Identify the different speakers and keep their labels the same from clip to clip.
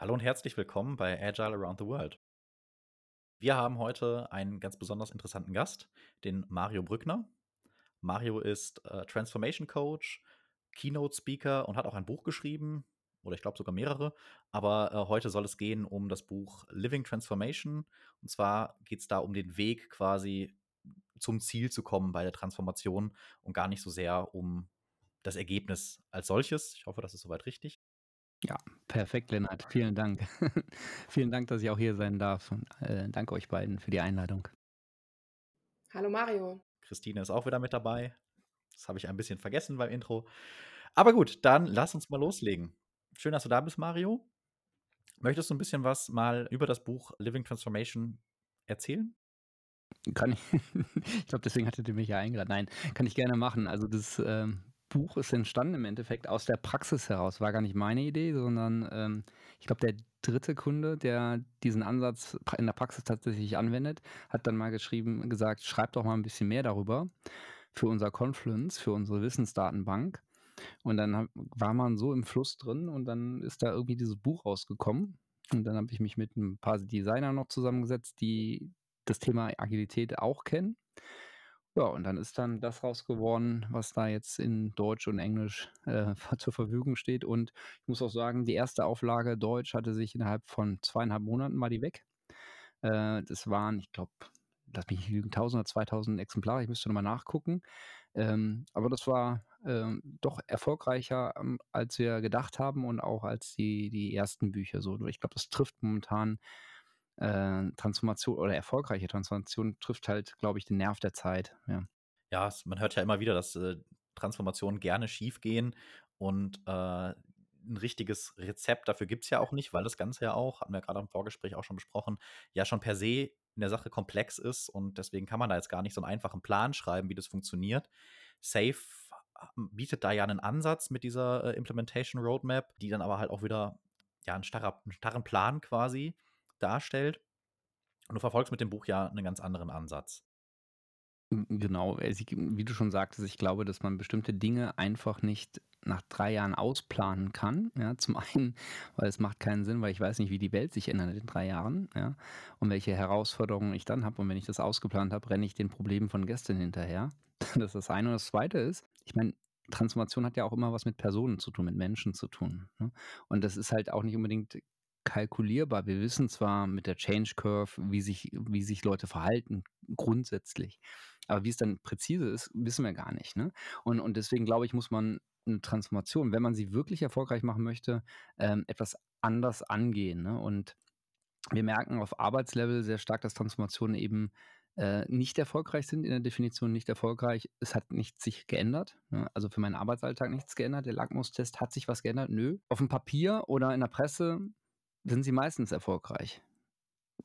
Speaker 1: Hallo und herzlich willkommen bei Agile Around the World. Wir haben heute einen ganz besonders interessanten Gast, den Mario Brückner. Mario ist äh, Transformation Coach, Keynote Speaker und hat auch ein Buch geschrieben, oder ich glaube sogar mehrere. Aber äh, heute soll es gehen um das Buch Living Transformation. Und zwar geht es da um den Weg quasi zum Ziel zu kommen bei der Transformation und gar nicht so sehr um das Ergebnis als solches. Ich hoffe, das ist soweit richtig.
Speaker 2: Ja, perfekt, Lennart. Vielen Dank. Vielen Dank, dass ich auch hier sein darf. Und, äh, danke euch beiden für die Einladung.
Speaker 3: Hallo Mario.
Speaker 1: Christine ist auch wieder mit dabei. Das habe ich ein bisschen vergessen beim Intro. Aber gut, dann lass uns mal loslegen. Schön, dass du da bist, Mario. Möchtest du ein bisschen was mal über das Buch Living Transformation erzählen?
Speaker 2: Kann ich. ich glaube, deswegen hattet ihr mich ja eingeladen. Nein, kann ich gerne machen. Also das ähm, Buch ist entstanden im Endeffekt aus der Praxis heraus. War gar nicht meine Idee, sondern ähm, ich glaube, der dritte Kunde, der diesen Ansatz in der Praxis tatsächlich anwendet, hat dann mal geschrieben, gesagt, schreib doch mal ein bisschen mehr darüber für unser Confluence, für unsere Wissensdatenbank. Und dann war man so im Fluss drin und dann ist da irgendwie dieses Buch rausgekommen. Und dann habe ich mich mit ein paar Designern noch zusammengesetzt, die das Thema Agilität auch kennen ja, und dann ist dann das raus geworden, was da jetzt in Deutsch und Englisch äh, zur Verfügung steht. Und ich muss auch sagen, die erste Auflage Deutsch hatte sich innerhalb von zweieinhalb Monaten mal die weg. Äh, das waren, ich glaube, lass mich nicht lügen, 1000 oder 2000 Exemplare. Ich müsste nochmal nachgucken. Ähm, aber das war ähm, doch erfolgreicher, ähm, als wir gedacht haben und auch als die, die ersten Bücher. So, ich glaube, das trifft momentan äh, Transformation oder erfolgreiche Transformation trifft halt, glaube ich, den Nerv der Zeit. Ja,
Speaker 1: ja man hört ja immer wieder, dass äh, Transformationen gerne schief gehen und äh, ein richtiges Rezept dafür gibt es ja auch nicht, weil das Ganze ja auch, hatten wir gerade im Vorgespräch auch schon besprochen, ja schon per se in der Sache komplex ist und deswegen kann man da jetzt gar nicht so einen einfachen Plan schreiben, wie das funktioniert. Safe ähm, bietet da ja einen Ansatz mit dieser äh, Implementation Roadmap, die dann aber halt auch wieder ja einen, starrer, einen starren Plan quasi darstellt. Und du verfolgst mit dem Buch ja einen ganz anderen Ansatz.
Speaker 2: Genau, wie du schon sagtest, ich glaube, dass man bestimmte Dinge einfach nicht nach drei Jahren ausplanen kann. Ja, zum einen, weil es macht keinen Sinn, weil ich weiß nicht, wie die Welt sich ändert in drei Jahren, ja, und welche Herausforderungen ich dann habe. Und wenn ich das ausgeplant habe, renne ich den Problemen von gestern hinterher. Das ist das eine. Und das zweite ist, ich meine, Transformation hat ja auch immer was mit Personen zu tun, mit Menschen zu tun. Ne? Und das ist halt auch nicht unbedingt kalkulierbar. Wir wissen zwar mit der Change Curve, wie sich, wie sich Leute verhalten, grundsätzlich. Aber wie es dann präzise ist, wissen wir gar nicht. Ne? Und, und deswegen glaube ich, muss man eine Transformation, wenn man sie wirklich erfolgreich machen möchte, ähm, etwas anders angehen. Ne? Und wir merken auf Arbeitslevel sehr stark, dass Transformationen eben äh, nicht erfolgreich sind, in der Definition nicht erfolgreich. Es hat nichts sich geändert. Ne? Also für meinen Arbeitsalltag nichts geändert. Der Lackmustest hat sich was geändert. Nö. Auf dem Papier oder in der Presse sind sie meistens erfolgreich.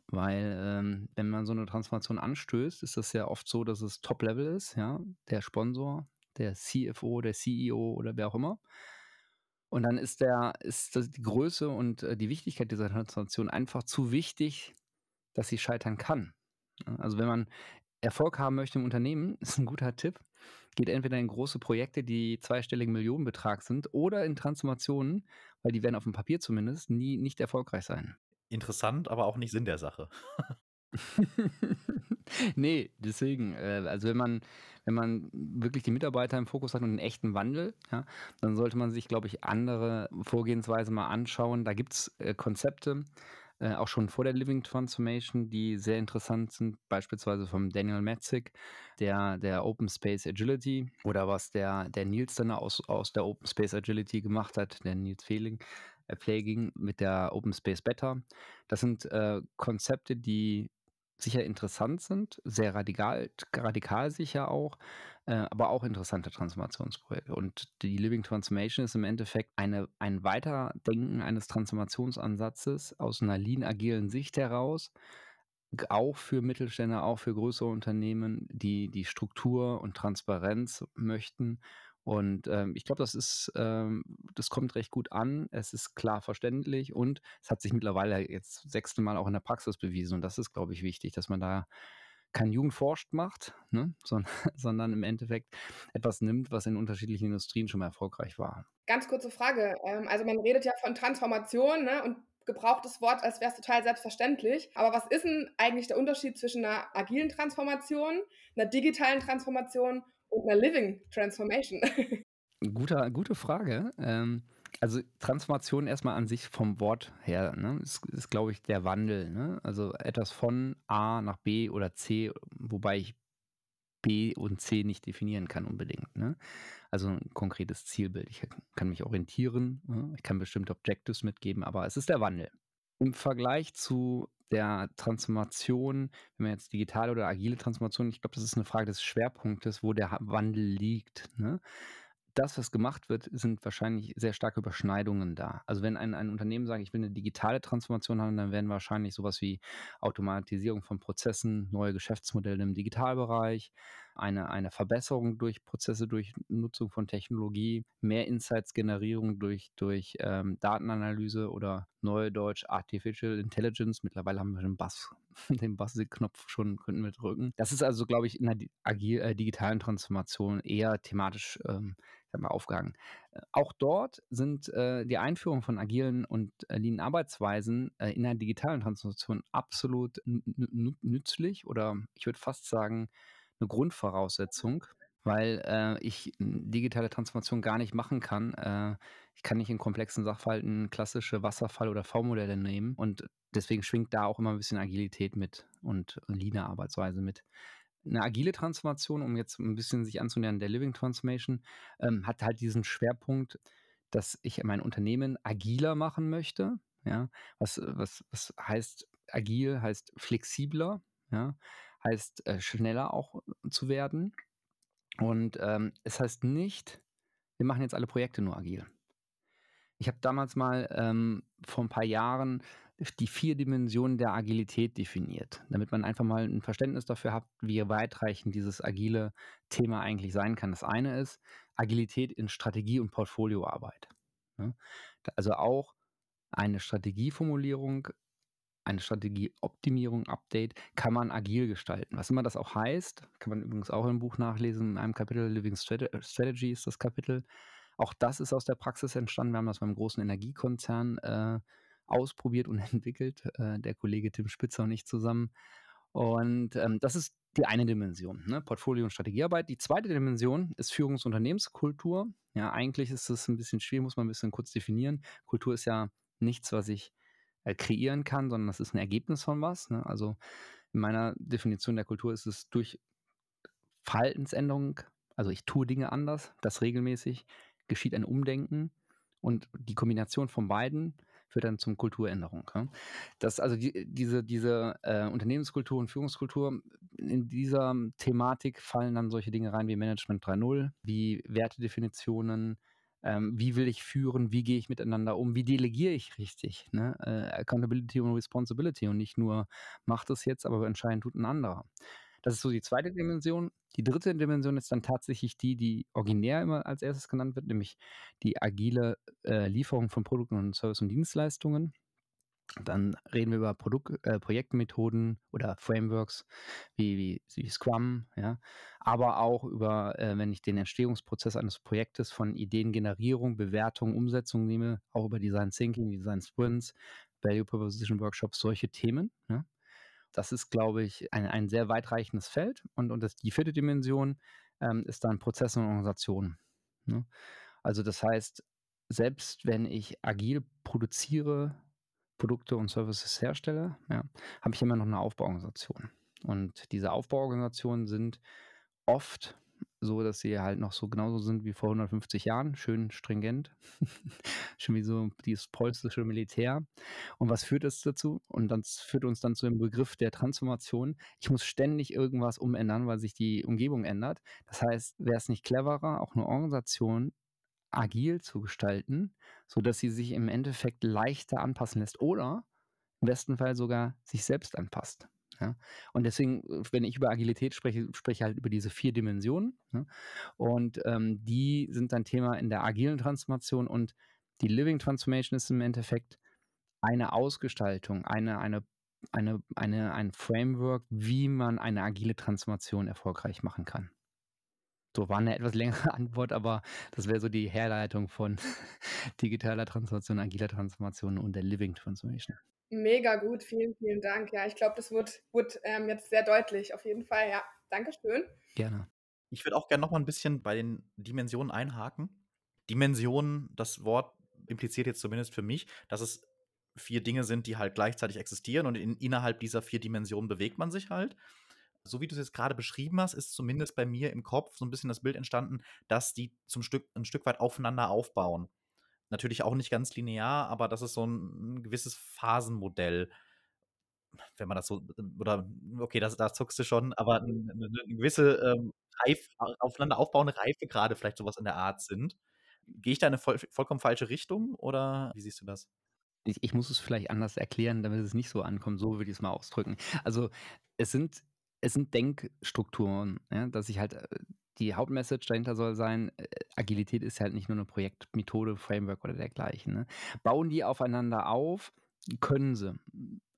Speaker 2: Weil, ähm, wenn man so eine Transformation anstößt, ist das ja oft so, dass es Top-Level ist, ja, der Sponsor, der CFO, der CEO oder wer auch immer. Und dann ist der, ist die Größe und äh, die Wichtigkeit dieser Transformation einfach zu wichtig, dass sie scheitern kann. Also wenn man Erfolg haben möchte im Unternehmen, ist ein guter Tipp, geht entweder in große Projekte, die zweistelligen Millionenbetrag sind, oder in Transformationen, weil die werden auf dem Papier zumindest nie nicht erfolgreich sein.
Speaker 1: Interessant, aber auch nicht Sinn der Sache.
Speaker 2: nee, deswegen, äh, also wenn man, wenn man wirklich die Mitarbeiter im Fokus hat und einen echten Wandel, ja, dann sollte man sich, glaube ich, andere Vorgehensweise mal anschauen. Da gibt es äh, Konzepte, äh, auch schon vor der Living Transformation, die sehr interessant sind, beispielsweise vom Daniel Metzig, der, der Open Space Agility oder was der, der Nils dann aus, aus der Open Space Agility gemacht hat, der Nils Fehling, äh, Pfleging mit der Open Space Beta. Das sind äh, Konzepte, die sicher interessant sind, sehr radikal, radikal sicher auch, äh, aber auch interessante Transformationsprojekte. Und die Living Transformation ist im Endeffekt eine, ein Weiterdenken eines Transformationsansatzes aus einer lean-agilen Sicht heraus, auch für Mittelständler, auch für größere Unternehmen, die die Struktur und Transparenz möchten und ähm, ich glaube, das ist, ähm, das kommt recht gut an. Es ist klar verständlich und es hat sich mittlerweile jetzt das sechste Mal auch in der Praxis bewiesen. Und das ist, glaube ich, wichtig, dass man da kein Jugendforscht macht, ne? sondern, sondern im Endeffekt etwas nimmt, was in unterschiedlichen Industrien schon mal erfolgreich war.
Speaker 3: Ganz kurze Frage. Ähm, also man redet ja von Transformation ne? und gebrauchtes Wort, als wäre es total selbstverständlich. Aber was ist denn eigentlich der Unterschied zwischen einer agilen Transformation, einer digitalen Transformation und einer Living Transformation?
Speaker 2: Guter, gute Frage. Ähm, also Transformation erstmal an sich vom Wort her, ne, ist, ist glaube ich, der Wandel. Ne? Also etwas von A nach B oder C, wobei ich B und C nicht definieren kann unbedingt. Ne? Also ein konkretes Zielbild. Ich kann mich orientieren, ne? ich kann bestimmte Objectives mitgeben, aber es ist der Wandel. Im Vergleich zu der Transformation, wenn man jetzt digitale oder agile Transformation, ich glaube, das ist eine Frage des Schwerpunktes, wo der Wandel liegt. Ne? Das, was gemacht wird, sind wahrscheinlich sehr starke Überschneidungen da. Also wenn ein, ein Unternehmen sagt, ich will eine digitale Transformation haben, dann werden wahrscheinlich sowas wie Automatisierung von Prozessen, neue Geschäftsmodelle im Digitalbereich, eine, eine Verbesserung durch Prozesse, durch Nutzung von Technologie, mehr Insights-Generierung durch, durch ähm, Datenanalyse oder neue Deutsch Artificial Intelligence. Mittlerweile haben wir den Bass, den Bass-Knopf schon, könnten wir drücken. Das ist also, glaube ich, in der äh, digitalen Transformation eher thematisch ähm, mal, aufgehangen. Äh, auch dort sind äh, die Einführung von agilen und äh, lean Arbeitsweisen äh, in der digitalen Transformation absolut nützlich oder ich würde fast sagen, eine Grundvoraussetzung, weil äh, ich digitale Transformation gar nicht machen kann. Äh, ich kann nicht in komplexen Sachverhalten klassische Wasserfall- oder V-Modelle nehmen und deswegen schwingt da auch immer ein bisschen Agilität mit und Lean-Arbeitsweise mit. Eine agile Transformation, um jetzt ein bisschen sich anzunähern, der Living Transformation, ähm, hat halt diesen Schwerpunkt, dass ich mein Unternehmen agiler machen möchte. Ja, was, was, was heißt agil, heißt flexibler, ja, heißt äh, schneller auch zu werden. Und ähm, es heißt nicht, wir machen jetzt alle Projekte nur agil. Ich habe damals mal ähm, vor ein paar Jahren die vier Dimensionen der Agilität definiert, damit man einfach mal ein Verständnis dafür hat, wie weitreichend dieses agile Thema eigentlich sein kann. Das eine ist Agilität in Strategie- und Portfolioarbeit. Ne? Also auch eine Strategieformulierung eine Strategieoptimierung, Update, kann man agil gestalten. Was immer das auch heißt, kann man übrigens auch im Buch nachlesen, in einem Kapitel Living Strategy ist das Kapitel. Auch das ist aus der Praxis entstanden. Wir haben das beim großen Energiekonzern äh, ausprobiert und entwickelt, äh, der Kollege Tim Spitzer und ich zusammen. Und ähm, das ist die eine Dimension, ne? Portfolio- und Strategiearbeit. Die zweite Dimension ist Führungs- und Unternehmenskultur. Ja, eigentlich ist es ein bisschen schwierig, muss man ein bisschen kurz definieren. Kultur ist ja nichts, was ich äh, kreieren kann, sondern das ist ein Ergebnis von was. Ne? Also in meiner Definition der Kultur ist es durch Verhaltensänderung, also ich tue Dinge anders, das regelmäßig, geschieht ein Umdenken und die Kombination von beiden führt dann zum Kulturänderung. Ja? Das, also die, diese, diese äh, Unternehmenskultur und Führungskultur, in dieser Thematik fallen dann solche Dinge rein wie Management 3.0, wie Wertedefinitionen, ähm, wie will ich führen, wie gehe ich miteinander um, wie delegiere ich richtig. Ne? Äh, Accountability und Responsibility und nicht nur, macht es jetzt, aber entscheiden tut ein anderer. Das ist so die zweite Dimension. Die dritte Dimension ist dann tatsächlich die, die originär immer als erstes genannt wird, nämlich die agile äh, Lieferung von Produkten und Service und Dienstleistungen. Dann reden wir über Produkt, äh, Projektmethoden oder Frameworks wie, wie, wie Scrum, ja. aber auch über, äh, wenn ich den Entstehungsprozess eines Projektes von Ideengenerierung, Bewertung, Umsetzung nehme, auch über Design Thinking, Design Sprints, Value Proposition Workshops, solche Themen. Ja. Das ist, glaube ich, ein, ein sehr weitreichendes Feld. Und, und das, die vierte Dimension ähm, ist dann Prozesse und Organisation. Ne? Also das heißt, selbst wenn ich agil produziere, Produkte und Services herstelle, ja, habe ich immer noch eine Aufbauorganisation. Und diese Aufbauorganisationen sind oft so, dass sie halt noch so genauso sind wie vor 150 Jahren, schön stringent, schon wie so dieses polnische Militär. Und was führt es dazu? Und das führt uns dann zu dem Begriff der Transformation. Ich muss ständig irgendwas umändern, weil sich die Umgebung ändert. Das heißt, wäre es nicht cleverer, auch eine Organisation agil zu gestalten, sodass sie sich im Endeffekt leichter anpassen lässt oder im besten Fall sogar sich selbst anpasst. Ja? Und deswegen, wenn ich über Agilität spreche, spreche ich halt über diese vier Dimensionen. Ne? Und ähm, die sind dann Thema in der agilen Transformation und die Living Transformation ist im Endeffekt eine Ausgestaltung, eine, eine, eine, eine, ein Framework, wie man eine agile Transformation erfolgreich machen kann. So war eine etwas längere Antwort, aber das wäre so die Herleitung von digitaler Transformation, agiler Transformation und der Living Transformation.
Speaker 3: Mega gut, vielen, vielen Dank. Ja, ich glaube, das wird, wird ähm, jetzt sehr deutlich, auf jeden Fall. Ja, Dankeschön.
Speaker 2: Gerne.
Speaker 1: Ich würde auch gerne noch mal ein bisschen bei den Dimensionen einhaken. Dimensionen, das Wort impliziert jetzt zumindest für mich, dass es vier Dinge sind, die halt gleichzeitig existieren und in, innerhalb dieser vier Dimensionen bewegt man sich halt. So wie du es jetzt gerade beschrieben hast, ist zumindest bei mir im Kopf so ein bisschen das Bild entstanden, dass die zum Stück ein Stück weit aufeinander aufbauen. Natürlich auch nicht ganz linear, aber das ist so ein, ein gewisses Phasenmodell wenn man das so, oder okay, das, da zuckst du schon, aber eine, eine gewisse ähm, Reif, aufeinander aufbauende Reife gerade vielleicht sowas in der Art sind. Gehe ich da in eine voll, vollkommen falsche Richtung oder wie siehst du das?
Speaker 2: Ich, ich, muss es vielleicht anders erklären, damit es nicht so ankommt. So würde ich es mal ausdrücken. Also es sind, es sind Denkstrukturen, ja, dass ich halt äh, die Hauptmessage dahinter soll sein, äh, Agilität ist halt nicht nur eine Projektmethode, Framework oder dergleichen. Ne? Bauen die aufeinander auf, können sie.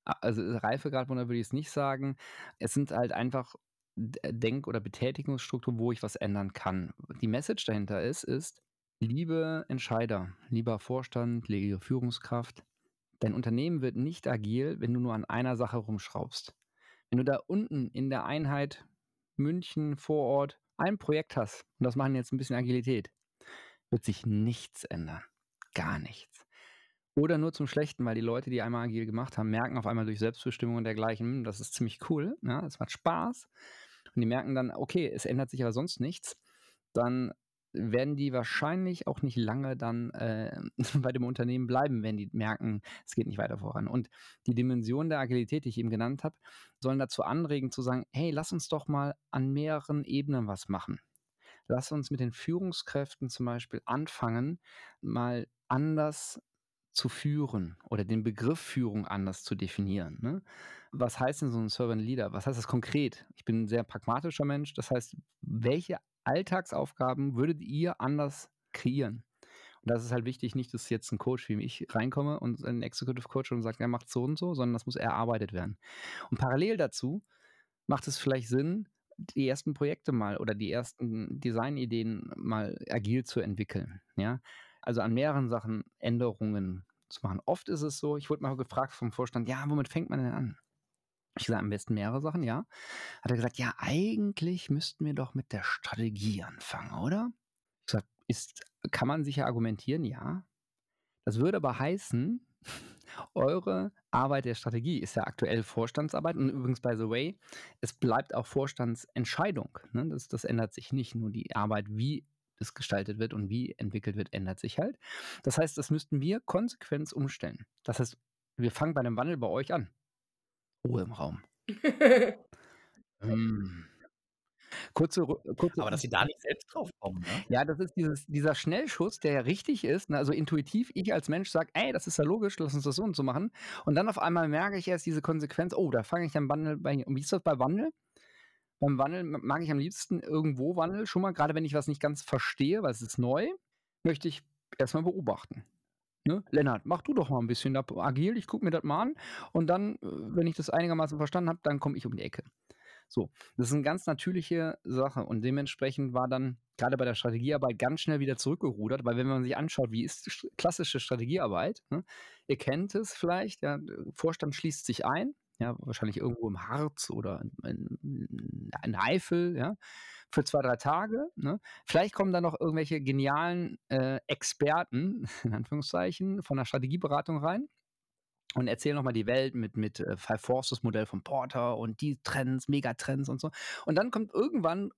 Speaker 2: Also Reifegradwunder würde ich es nicht sagen. Es sind halt einfach Denk- oder Betätigungsstrukturen, wo ich was ändern kann. Die Message dahinter ist, ist, liebe Entscheider, lieber Vorstand, liebe Führungskraft, dein Unternehmen wird nicht agil, wenn du nur an einer Sache rumschraubst. Wenn du da unten in der Einheit München vor Ort ein Projekt hast, und das machen jetzt ein bisschen Agilität, wird sich nichts ändern. Gar nichts. Oder nur zum Schlechten, weil die Leute, die einmal agil gemacht haben, merken auf einmal durch Selbstbestimmung und dergleichen, hm, das ist ziemlich cool, ja, es macht Spaß. Und die merken dann, okay, es ändert sich aber sonst nichts. Dann werden die wahrscheinlich auch nicht lange dann äh, bei dem Unternehmen bleiben, wenn die merken, es geht nicht weiter voran. Und die Dimension der Agilität, die ich eben genannt habe, sollen dazu anregen zu sagen, hey, lass uns doch mal an mehreren Ebenen was machen. Lass uns mit den Führungskräften zum Beispiel anfangen, mal anders zu führen oder den Begriff Führung anders zu definieren. Ne? Was heißt denn so ein Servant Leader? Was heißt das konkret? Ich bin ein sehr pragmatischer Mensch. Das heißt, welche Alltagsaufgaben würdet ihr anders kreieren? Und das ist halt wichtig, nicht, dass jetzt ein Coach wie ich reinkomme und ein Executive Coach und sagt, er macht so und so, sondern das muss erarbeitet werden. Und parallel dazu macht es vielleicht Sinn, die ersten Projekte mal oder die ersten Designideen mal agil zu entwickeln. Ja, also an mehreren Sachen Änderungen zu machen. Oft ist es so, ich wurde mal gefragt vom Vorstand, ja, womit fängt man denn an? Ich sage am besten mehrere Sachen, ja. Hat er gesagt, ja, eigentlich müssten wir doch mit der Strategie anfangen, oder? Ich sage, ist, kann man sicher argumentieren, ja. Das würde aber heißen, eure Arbeit der Strategie ist ja aktuell Vorstandsarbeit und übrigens, by the way, es bleibt auch Vorstandsentscheidung. Ne? Das, das ändert sich nicht. Nur die Arbeit, wie das gestaltet wird und wie entwickelt wird, ändert sich halt. Das heißt, das müssten wir konsequent umstellen. Das heißt, wir fangen bei einem Wandel bei euch an. Ruhe im Raum. hm. Kurze, kurze,
Speaker 1: Aber dass sie da nicht selbst drauf kommen. Ne?
Speaker 2: Ja, das ist dieses, dieser Schnellschuss, der ja richtig ist. Ne? Also intuitiv, ich als Mensch sage, ey, das ist ja logisch, lass uns das so und so machen. Und dann auf einmal merke ich erst diese Konsequenz, oh, da fange ich dann Wandel bei. Und wie ist das bei Wandel? Beim Wandel mag ich am liebsten irgendwo Wandel. Schon mal, gerade wenn ich was nicht ganz verstehe, weil es ist neu, möchte ich erstmal beobachten. Ne? Lennart, mach du doch mal ein bisschen agil, ich gucke mir das mal an und dann, äh, wenn ich das einigermaßen verstanden habe, dann komme ich um die Ecke. So, das ist eine ganz natürliche Sache und dementsprechend war dann gerade bei der Strategiearbeit ganz schnell wieder zurückgerudert, weil wenn man sich anschaut, wie ist klassische Strategiearbeit, ne? ihr kennt es vielleicht, ja, Vorstand schließt sich ein, ja, wahrscheinlich irgendwo im Harz oder in, in, in Eifel, ja, für zwei, drei Tage. Ne? Vielleicht kommen da noch irgendwelche genialen äh, Experten, in Anführungszeichen, von der Strategieberatung rein und erzählen nochmal die Welt mit, mit äh, Five Forces Modell von Porter und die Trends, Megatrends und so. Und dann kommt irgendwann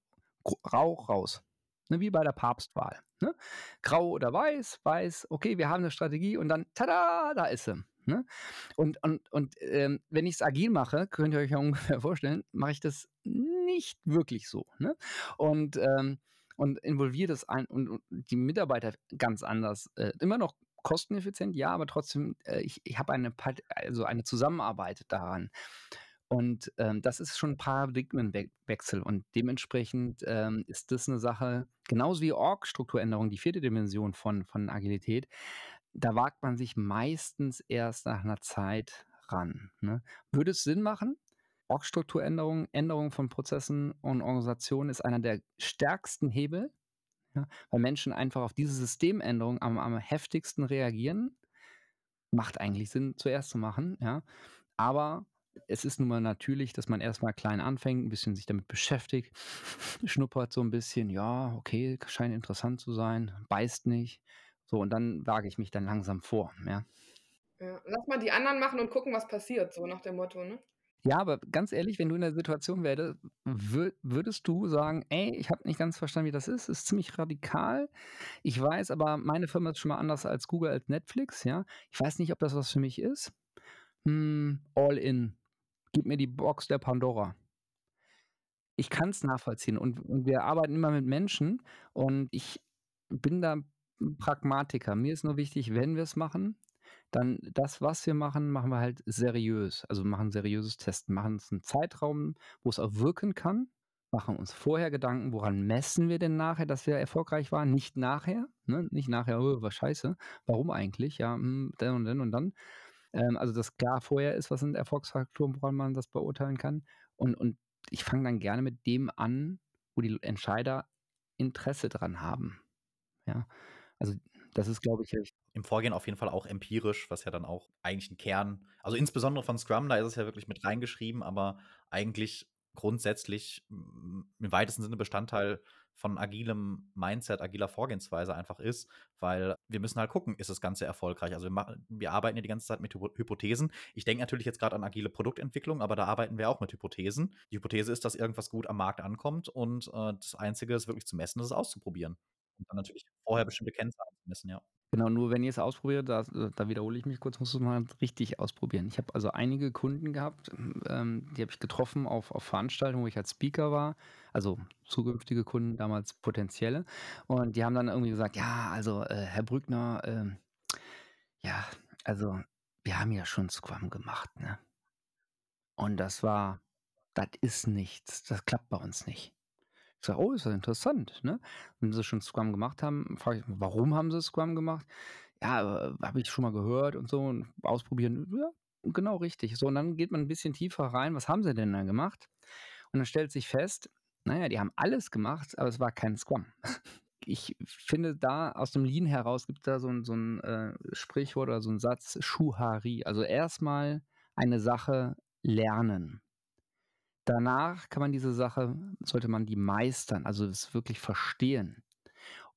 Speaker 2: Rauch raus. Ne, wie bei der Papstwahl. Ne? Grau oder weiß, weiß, okay, wir haben eine Strategie und dann, tada, da ist sie. Ne? Und, und, und ähm, wenn ich es agil mache, könnt ihr euch ja ungefähr vorstellen, mache ich das nicht wirklich so. Ne? Und, ähm, und involviere das ein und, und, die Mitarbeiter ganz anders. Äh, immer noch kosteneffizient, ja, aber trotzdem, äh, ich, ich habe eine, also eine Zusammenarbeit daran. Und ähm, das ist schon ein Paradigmenwechsel und dementsprechend ähm, ist das eine Sache, genauso wie Org-Strukturänderung, die vierte Dimension von, von Agilität, da wagt man sich meistens erst nach einer Zeit ran. Ne? Würde es Sinn machen? Orgstrukturänderung, Änderung von Prozessen und Organisationen ist einer der stärksten Hebel, ja, weil Menschen einfach auf diese Systemänderung am, am heftigsten reagieren. Macht eigentlich Sinn, zuerst zu machen, ja. Aber es ist nun mal natürlich, dass man erstmal klein anfängt, ein bisschen sich damit beschäftigt, schnuppert so ein bisschen, ja, okay, scheint interessant zu sein, beißt nicht. So, und dann wage ich mich dann langsam vor, ja.
Speaker 3: Ja, lass mal die anderen machen und gucken, was passiert, so nach dem Motto, ne?
Speaker 2: Ja, aber ganz ehrlich, wenn du in der Situation wärst, wür würdest du sagen: „Ey, ich habe nicht ganz verstanden, wie das ist. Ist ziemlich radikal. Ich weiß aber, meine Firma ist schon mal anders als Google, als Netflix, ja. Ich weiß nicht, ob das was für mich ist. Hm, all in. Gib mir die Box der Pandora.“ Ich kann es nachvollziehen und und wir arbeiten immer mit Menschen und ich bin da Pragmatiker. Mir ist nur wichtig, wenn wir es machen, dann das, was wir machen, machen wir halt seriös. Also, machen seriöses Testen, machen uns einen Zeitraum, wo es auch wirken kann, machen uns vorher Gedanken, woran messen wir denn nachher, dass wir erfolgreich waren, nicht nachher, ne? Nicht nachher: „Oh, war scheiße. Warum eigentlich? Ja, hm, dann und dann und dann.“ Ähm, also, dass klar vorher ist, was sind Erfolgsfaktoren, woran man das beurteilen kann. Und und ich fange dann gerne mit dem an, wo die Entscheider Interesse dran haben. Ja, also, das ist, glaube ich,
Speaker 1: im Vorgehen auf jeden Fall auch empirisch, was ja dann auch eigentlich ein Kern also, insbesondere von Scrum, da ist es ja wirklich mit reingeschrieben, aber eigentlich grundsätzlich im weitesten Sinne Bestandteil von agilem Mindset, agiler Vorgehensweise einfach ist, weil wir müssen halt gucken, ist das Ganze erfolgreich? Also, wir wir arbeiten ja die ganze Zeit mit Hypothesen. Ich denke natürlich jetzt gerade an agile Produktentwicklung, aber da arbeiten wir auch mit Hypothesen. Die Hypothese ist, dass irgendwas gut am Markt ankommt und, äh, das Einzige, ist wirklich zu messen, ist es auszuprobieren und dann natürlich vorher bestimmte Kennzahlen zu messen, ja.
Speaker 2: Genau, nur wenn ihr es ausprobiert, da da wiederhole ich mich kurz, musst du's mal richtig ausprobieren. Ich habe also einige Kunden gehabt, ähm, die habe ich getroffen auf auf Veranstaltungen, wo ich als Speaker war, also zukünftige Kunden, damals potenzielle. Und die haben dann irgendwie gesagt: „Ja, also, äh, Herr Brückner, ähm, ja, also, wir haben ja schon Scrum gemacht, ne?“ Und das war das ist nichts. Das klappt bei uns nicht. Ich sage: „Oh, ist ja interessant“, ne? Wenn sie schon Scrum gemacht haben, frage ich: „Warum haben sie Scrum gemacht?“ „Ja, äh, habe ich schon mal gehört und so und ausprobieren.“ Ja, genau richtig. So, und dann geht man ein bisschen tiefer rein. Was haben sie denn da gemacht? Und dann stellt sich fest, na ja, die haben alles gemacht, aber es war kein Scrum. Ich finde da aus dem Lean heraus gibt es da so 'n so 'n, äh, Sprichwort oder so 'n Satz, Schuhari. Also, erstmal eine Sache lernen. Danach kann man diese Sache sollte man die meistern, also es wirklich verstehen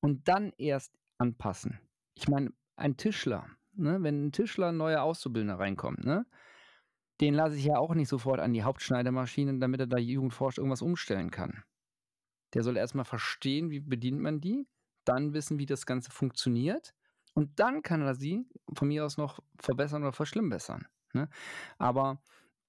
Speaker 2: und dann erst anpassen. Ich meine, ein Tischler, ne, wenn ein Tischler 'n neuer Auszubildender reinkommt, ne, den lasse ich ja auch nicht sofort an die Hauptschneidemaschine, damit er da jugendforsch irgendwas umstellen kann. Der soll erst mal verstehen, wie bedient man die, dann wissen, wie das Ganze funktioniert und dann kann er sie von mir aus noch verbessern oder verschlimmbessern, ne? Aber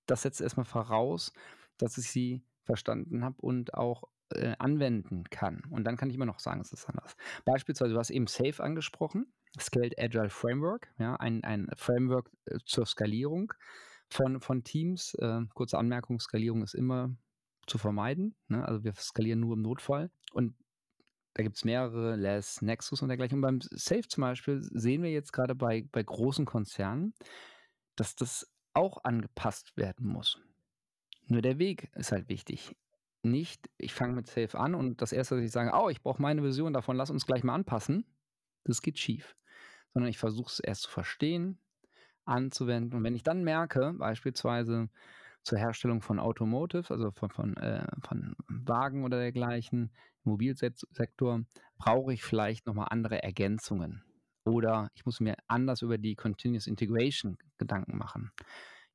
Speaker 2: das setzt erst mal voraus dass ich sie verstanden habe und auch, äh, anwenden kann. Und dann kann ich immer noch sagen, es ist anders. Beispielsweise, du hast eben SAFe angesprochen, Scaled Agile Framework, ja, ein ein Framework, äh, zur Skalierung von von Teams. Äh, kurze Anmerkung, Skalierung ist immer zu vermeiden, ne? Also, wir skalieren nur im Notfall. Und da gibt es mehrere, Less, Nexus und dergleichen. Und beim SAFe zum Beispiel sehen wir jetzt gerade bei bei großen Konzernen, dass das auch angepasst werden muss. Nur der Weg ist halt wichtig. Nicht, ich fange mit Safe an und das Erste, was ich sage: „Oh, ich brauche meine Version davon, lass uns gleich mal anpassen.“ Das geht schief. Sondern ich versuche es erst zu verstehen, anzuwenden und wenn ich dann merke, beispielsweise zur Herstellung von Automotive, also von von, äh von Wagen oder dergleichen, Mobilsektor, brauche ich vielleicht noch mal andere Ergänzungen. Oder ich muss mir anders über die Continuous Integration Gedanken machen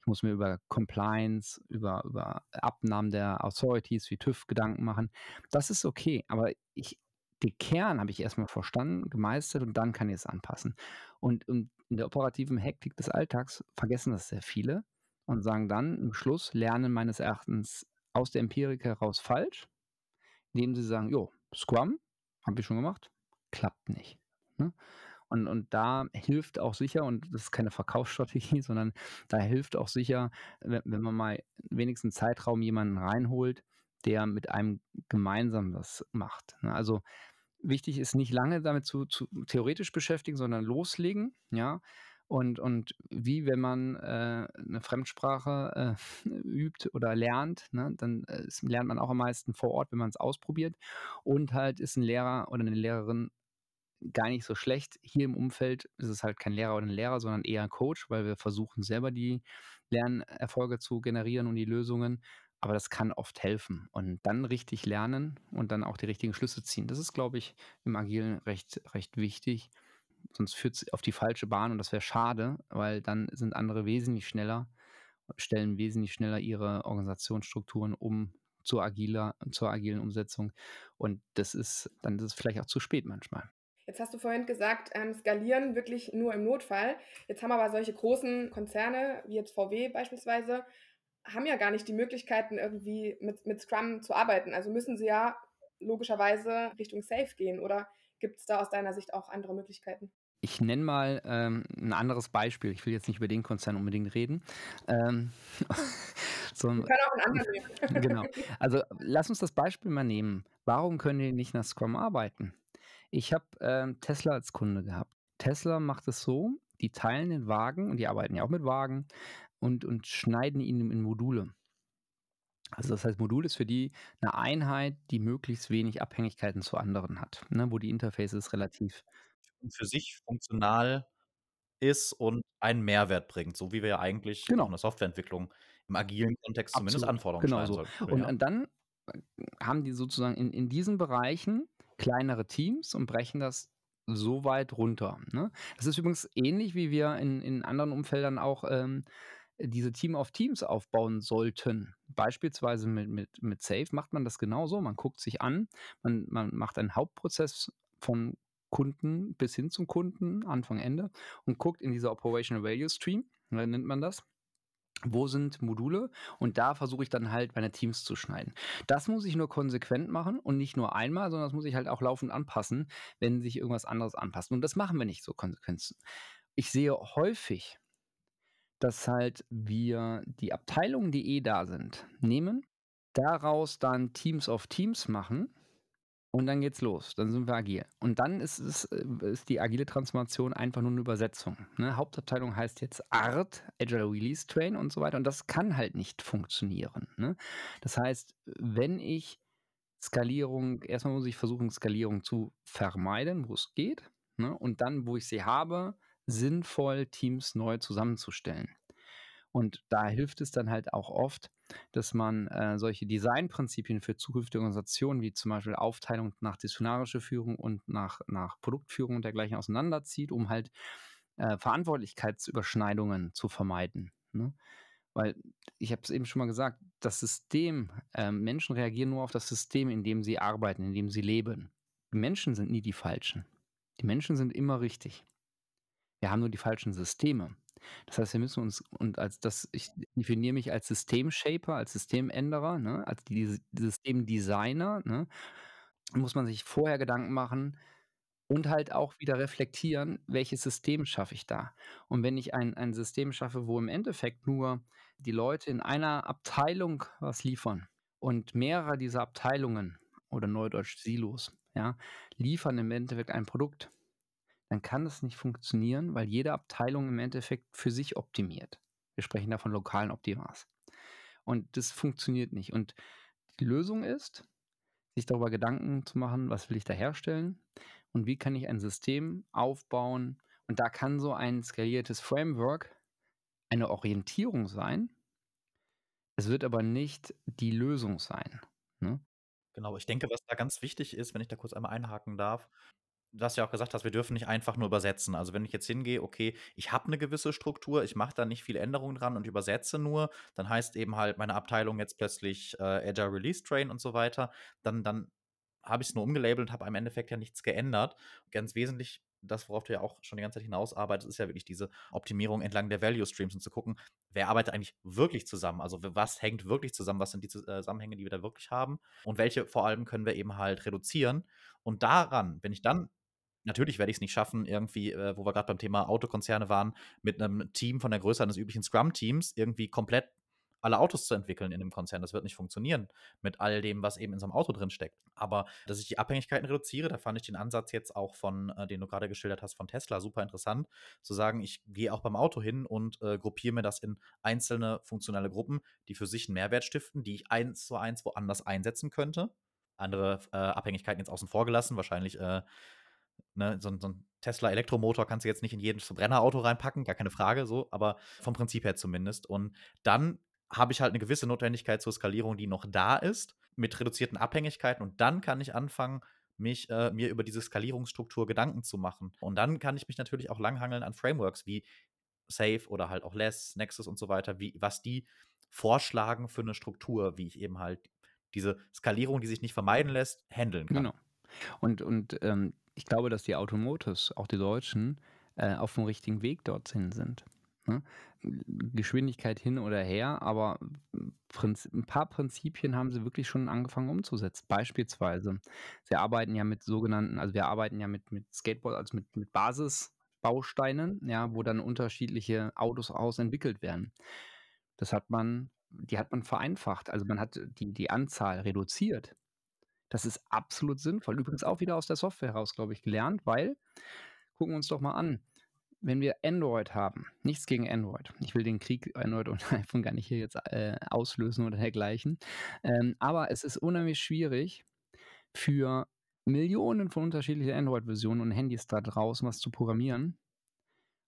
Speaker 2: muss mir über Compliance, über, über Abnahmen der Authorities wie TÜV Gedanken machen. Das ist okay, aber ich, den Kern habe ich erstmal verstanden, gemeistert und dann kann ich es anpassen. Und, und in der operativen Hektik des Alltags vergessen das sehr viele und sagen dann im Schluss, lernen meines Erachtens aus der Empirik heraus falsch, indem sie sagen, jo, Scrum, habe ich schon gemacht, klappt nicht. Ne? Und, und da hilft auch sicher, und das ist keine Verkaufsstrategie, sondern da hilft auch sicher, wenn, wenn man mal wenigstens Zeitraum jemanden reinholt, der mit einem gemeinsam das macht. Ne? Also wichtig ist nicht lange damit zu, zu theoretisch beschäftigen, sondern loslegen, ja. Und, und wie wenn man äh, eine Fremdsprache äh, übt oder lernt, ne, dann äh, lernt man auch am meisten vor Ort, wenn man es ausprobiert. Und halt ist ein Lehrer oder eine Lehrerin gar nicht so schlecht. Hier im Umfeld ist es halt kein Lehrer oder ein Lehrer, sondern eher ein Coach, weil wir versuchen selber die Lernerfolge zu generieren und die Lösungen. Aber das kann oft helfen. Und dann richtig lernen und dann auch die richtigen Schlüsse ziehen. Das ist, glaube ich, im Agilen recht, recht wichtig. Sonst führt es auf die falsche Bahn und das wäre schade, weil dann sind andere wesentlich schneller, stellen wesentlich schneller ihre Organisationsstrukturen um zur, agiler, zur agilen Umsetzung. Und das ist, dann ist es vielleicht auch zu spät manchmal.
Speaker 3: Jetzt hast du vorhin gesagt, ähm, skalieren wirklich nur im Notfall. Jetzt haben aber solche großen Konzerne, wie jetzt VW beispielsweise, haben ja gar nicht die Möglichkeiten, irgendwie mit, mit Scrum zu arbeiten. Also müssen sie ja logischerweise Richtung Safe gehen. Oder gibt es da aus deiner Sicht auch andere Möglichkeiten?
Speaker 2: Ich nenne mal ähm, ein anderes Beispiel. Ich will jetzt nicht über den Konzern unbedingt reden. Ähm,
Speaker 3: so, Wir können auch einen anderen
Speaker 2: nehmen. genau. Also lass uns das Beispiel mal nehmen. Warum können die nicht nach Scrum arbeiten? Ich habe ähm, Tesla als Kunde gehabt. Tesla macht es so, die teilen den Wagen und die arbeiten ja auch mit Wagen und, und schneiden ihn in Module. Also das heißt, Modul ist für die eine Einheit, die möglichst wenig Abhängigkeiten zu anderen hat, ne, wo die Interfaces relativ
Speaker 1: für sich funktional ist und einen Mehrwert bringt, so wie wir ja eigentlich
Speaker 2: genau.
Speaker 1: in der Softwareentwicklung im agilen Kontext Absolut. zumindest Anforderungen
Speaker 2: genau so. Und, ja. und, dann äh, haben die sozusagen in, in diesen Bereichen kleinere Teams und brechen das so weit runter. Ne? Das ist übrigens ähnlich, wie wir in, in anderen Umfeldern auch ähm, diese Team auf Teams aufbauen sollten. Beispielsweise mit, mit, mit Safe macht man das genauso. Man guckt sich an, man, man macht einen Hauptprozess von Kunden bis hin zum Kunden, Anfang, Ende, und guckt in dieser Operational Value Stream, nennt man das, wo sind Module und da versuche ich dann halt meine Teams zu schneiden. Das muss ich nur konsequent machen und nicht nur einmal, sondern das muss ich halt auch laufend anpassen, wenn sich irgendwas anderes anpasst. Und das machen wir nicht so konsequent. Ich sehe häufig, dass halt wir die Abteilungen, die eh da sind, nehmen, daraus dann Teams of Teams machen und dann geht's los. Dann sind wir agil. Und dann ist, es, äh, ist die agile Transformation einfach nur eine Übersetzung. Ne? Hauptabteilung heißt jetzt Art, Agile Release Train und so weiter. Und das kann halt nicht funktionieren. Ne? Das heißt, wenn ich Skalierung, erstmal muss ich versuchen, Skalierung zu vermeiden, wo es geht. Ne? Und dann, wo ich sie habe, sinnvoll Teams neu zusammenzustellen. Und da hilft es dann halt auch oft, dass man äh, solche Designprinzipien für zukünftige Organisationen, wie zum Beispiel Aufteilung nach disziplinarischer Führung und nach, nach Produktführung und dergleichen auseinanderzieht, um halt äh, Verantwortlichkeitsüberschneidungen zu vermeiden. Ne? Weil ich habe es eben schon mal gesagt, das System, äh, Menschen reagieren nur auf das System, in dem sie arbeiten, in dem sie leben. Die Menschen sind nie die Falschen. Die Menschen sind immer richtig. Wir haben nur die falschen Systeme. Das heißt, wir müssen uns, und als das, ich definiere mich als Systemshaper, als Systemänderer, ne, als die, Systemdesigner, ne, muss man sich vorher Gedanken machen und halt auch wieder reflektieren, welches System schaffe ich da. Und wenn ich ein, ein System schaffe, wo im Endeffekt nur die Leute in einer Abteilung was liefern und mehrere dieser Abteilungen oder neudeutsch Silos, ja, liefern im Endeffekt ein Produkt, dann kann es nicht funktionieren, weil jede Abteilung im Endeffekt für sich optimiert. Wir sprechen da von lokalen Optimas. Und das funktioniert nicht. Und die Lösung ist, sich darüber Gedanken zu machen, was will ich da herstellen und wie kann ich ein System aufbauen. Und da kann so ein skaliertes Framework eine Orientierung sein. Es wird aber nicht die Lösung sein. Ne?
Speaker 1: Genau, ich denke, was da ganz wichtig ist, wenn ich da kurz einmal einhaken darf, du hast ja auch gesagt, dass wir dürfen nicht einfach nur übersetzen. Also wenn ich jetzt hingehe, okay, ich habe eine gewisse Struktur, ich mache da nicht viele Änderungen dran und übersetze nur, dann heißt eben halt meine Abteilung jetzt plötzlich äh, Agile Release Train und so weiter, dann, dann habe ich es nur umgelabelt und habe im Endeffekt ja nichts geändert. Ganz wesentlich das, worauf du ja auch schon die ganze Zeit hinausarbeitest, ist ja wirklich diese Optimierung entlang der Value Streams und zu gucken, wer arbeitet eigentlich wirklich zusammen? Also was hängt wirklich zusammen? Was sind die Zusammenhänge, die wir da wirklich haben? Und welche vor allem können wir eben halt reduzieren? Und daran, wenn ich dann natürlich werde ich es nicht schaffen, irgendwie, äh, wo wir gerade beim Thema Autokonzerne waren, mit einem Team von der Größe eines üblichen Scrum-Teams irgendwie komplett alle Autos zu entwickeln in dem Konzern. Das wird nicht funktionieren mit all dem, was eben in so einem Auto drin steckt. Aber dass ich die Abhängigkeiten reduziere, da fand ich den Ansatz jetzt auch von, äh, den du gerade geschildert hast, von Tesla super interessant, zu sagen, ich gehe auch beim Auto hin und äh, gruppiere mir das in einzelne funktionelle Gruppen, die für sich einen Mehrwert stiften, die ich eins zu eins woanders einsetzen könnte. Andere äh, Abhängigkeiten jetzt außen vor gelassen, wahrscheinlich äh, Ne, so, so ein Tesla-Elektromotor kannst du jetzt nicht in jedes Verbrennerauto reinpacken, gar keine Frage, so, aber vom Prinzip her zumindest. Und dann habe ich halt eine gewisse Notwendigkeit zur Skalierung, die noch da ist, mit reduzierten Abhängigkeiten. Und dann kann ich anfangen, mich, äh, mir über diese Skalierungsstruktur Gedanken zu machen. Und dann kann ich mich natürlich auch langhangeln an Frameworks wie Safe oder halt auch Less, Nexus und so weiter, wie, was die vorschlagen für eine Struktur, wie ich eben halt diese Skalierung, die sich nicht vermeiden lässt, handeln kann. Genau.
Speaker 2: Und, und ähm, ich glaube, dass die Automotives, auch die Deutschen, äh, auf dem richtigen Weg dorthin sind. Ne? Geschwindigkeit hin oder her, aber ein paar Prinzipien haben sie wirklich schon angefangen umzusetzen. Beispielsweise, sie arbeiten ja mit sogenannten, also wir arbeiten ja mit, mit Skateboard, also mit, mit Basisbausteinen, ja, wo dann unterschiedliche Autos ausentwickelt werden. Das hat man, die hat man vereinfacht. Also man hat die, die Anzahl reduziert. Das ist absolut sinnvoll. Übrigens auch wieder aus der Software heraus, glaube ich, gelernt, weil, gucken wir uns doch mal an, wenn wir Android haben, nichts gegen Android. Ich will den Krieg Android und iPhone gar nicht hier jetzt äh, auslösen oder dergleichen. Ähm, aber es ist unheimlich schwierig für Millionen von unterschiedlichen Android-Versionen und Handys da draußen was zu programmieren,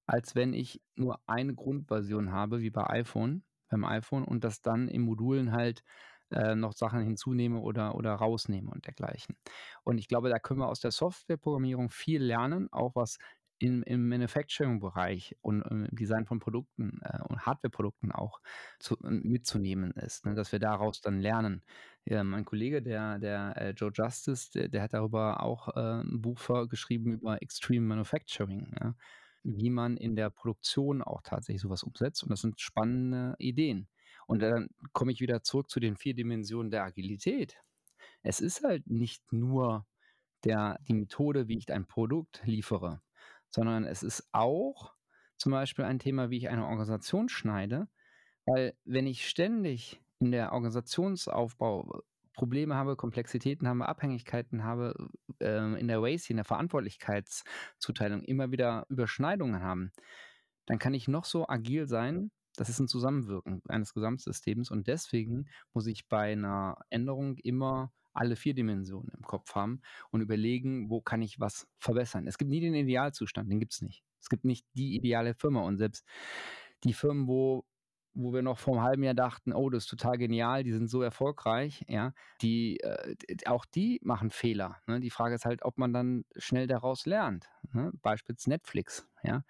Speaker 2: als wenn ich nur eine Grundversion habe, wie bei iPhone, beim iPhone, und das dann in Modulen halt äh, noch Sachen hinzunehme oder, oder rausnehme und dergleichen. Und ich glaube, da können wir aus der Softwareprogrammierung viel lernen, auch was im, im Manufacturing-Bereich und im Design von Produkten äh, und Hardware-Produkten auch zu, äh, mitzunehmen ist, ne? dass wir daraus dann lernen. Ja, mein Kollege, der, der äh, Joe Justice, der, der, hat darüber auch äh, ein Buch geschrieben über Extreme Manufacturing, ja? wie man in der Produktion auch tatsächlich sowas umsetzt. Und das sind spannende Ideen. Und dann komme ich wieder zurück zu den vier Dimensionen der Agilität. Es ist halt nicht nur der, die Methode, wie ich ein Produkt liefere, sondern es ist auch zum Beispiel ein Thema, wie ich eine Organisation schneide, weil wenn ich ständig in der Organisationsaufbau Probleme habe, Komplexitäten habe, Abhängigkeiten habe, äh, in der Waste, in der Verantwortlichkeitszuteilung immer wieder Überschneidungen haben, dann kann ich noch so agil sein, das ist ein Zusammenwirken eines Gesamtsystems und deswegen muss ich bei einer Änderung immer alle vier Dimensionen im Kopf haben und überlegen, wo kann ich was verbessern. Es gibt nie den Idealzustand, den gibt es nicht. Es gibt nicht die ideale Firma und selbst die Firmen, wo wo wir noch vor einem halben Jahr dachten, oh, das ist total genial, die sind so erfolgreich, ja, die, äh, auch die machen Fehler. Ne? Die Frage ist halt, ob man dann schnell daraus lernt. Ne? Beispielsweise Netflix, ja.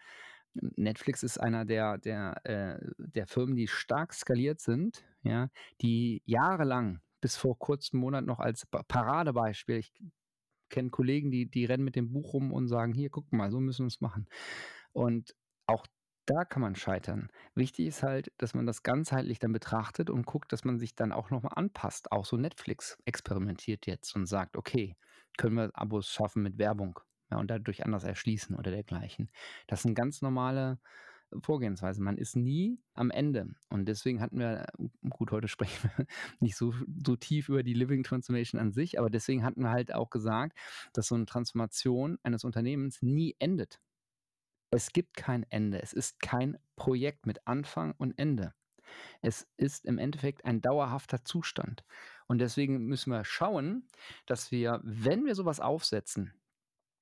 Speaker 2: Netflix ist einer der, der, äh, der Firmen, die stark skaliert sind, ja, die jahrelang bis vor kurzem Monat noch als Paradebeispiel, ich kenne Kollegen, die, die rennen mit dem Buch rum und sagen, hier, guck mal, so müssen wir es machen. Und auch da kann man scheitern. Wichtig ist halt, dass man das ganzheitlich dann betrachtet und guckt, dass man sich dann auch nochmal anpasst. Auch so Netflix experimentiert jetzt und sagt, okay, können wir Abos schaffen mit Werbung? Ja, und dadurch anders erschließen oder dergleichen. Das ist eine ganz normale Vorgehensweise. Man ist nie am Ende. Und deswegen hatten wir, gut, heute sprechen wir nicht so, so tief über die Living Transformation an sich, aber deswegen hatten wir halt auch gesagt, dass so eine Transformation eines Unternehmens nie endet. Es gibt kein Ende. Es ist kein Projekt mit Anfang und Ende. Es ist im Endeffekt ein dauerhafter Zustand. Und deswegen müssen wir schauen, dass wir, wenn wir sowas aufsetzen,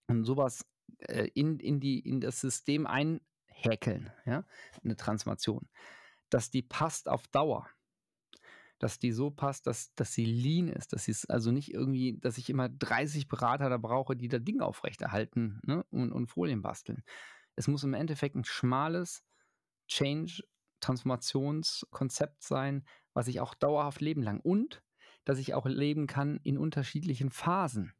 Speaker 2: und sowas äh, in, in, die, in das System einhäkeln, ja, eine Transformation, dass die passt auf Dauer. Dass die so passt, dass, dass sie lean ist, dass sie also nicht irgendwie, dass ich immer 30 Berater da brauche, die das Ding aufrechterhalten ne, und, und Folien basteln. Es muss im Endeffekt ein schmales Change, Transformationskonzept sein, was ich auch dauerhaft leben lang und dass ich auch leben kann in unterschiedlichen Phasen.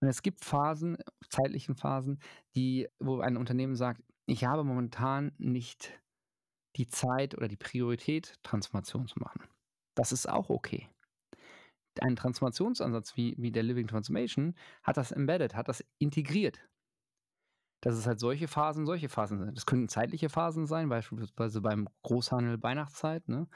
Speaker 2: Und es gibt Phasen, zeitlichen Phasen, die, wo ein Unternehmen sagt, ich habe momentan nicht die Zeit oder die Priorität, Transformation zu machen. Das ist auch okay. Ein Transformationsansatz wie, wie der Living Transformation hat das embedded, hat das integriert. Dass es halt solche Phasen, solche Phasen sind. Das können zeitliche Phasen sein, beispielsweise beim Großhandel Weihnachtszeit. Ne?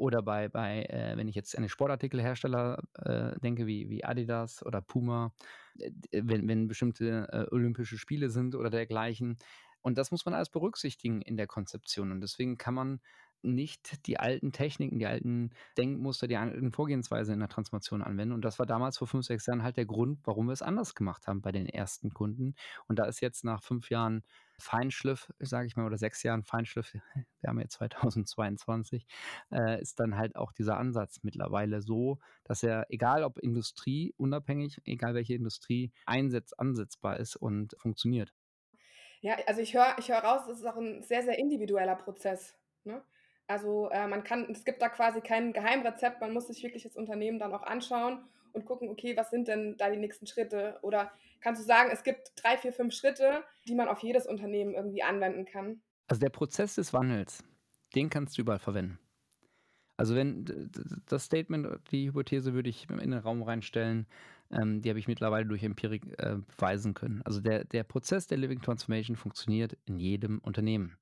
Speaker 2: Oder bei, bei äh, wenn ich jetzt an die Sportartikelhersteller äh, denke, wie, wie Adidas oder Puma, äh, wenn, wenn bestimmte äh, Olympische Spiele sind oder dergleichen. Und das muss man alles berücksichtigen in der Konzeption. Und deswegen kann man nicht die alten Techniken, die alten Denkmuster, die alten Vorgehensweise in der Transformation anwenden. Und das war damals vor fünf, sechs Jahren halt der Grund, warum wir es anders gemacht haben bei den ersten Kunden. Und da ist jetzt nach fünf Jahren Feinschliff, sage ich mal, oder sechs Jahren Feinschliff, wir haben jetzt 2022, äh, ist dann halt auch dieser Ansatz mittlerweile so, dass er, egal ob Industrie, unabhängig, egal welche Industrie, einsetz, ansetzbar ist und funktioniert.
Speaker 3: Ja, also ich höre ich hör raus, es ist auch ein sehr, sehr individueller Prozess. Ne? Also äh, man kann, es gibt da quasi kein Geheimrezept, man muss sich wirklich das Unternehmen dann auch anschauen und gucken, okay, was sind denn da die nächsten Schritte? Oder kannst du sagen, es gibt drei, vier, fünf Schritte, die man auf jedes Unternehmen irgendwie anwenden kann?
Speaker 2: Also der Prozess des Wandels, den kannst du überall verwenden. Also wenn das Statement, die Hypothese würde ich in den Raum reinstellen, ähm, die habe ich mittlerweile durch Empirik äh, beweisen können. Also der, der Prozess der Living Transformation funktioniert in jedem Unternehmen.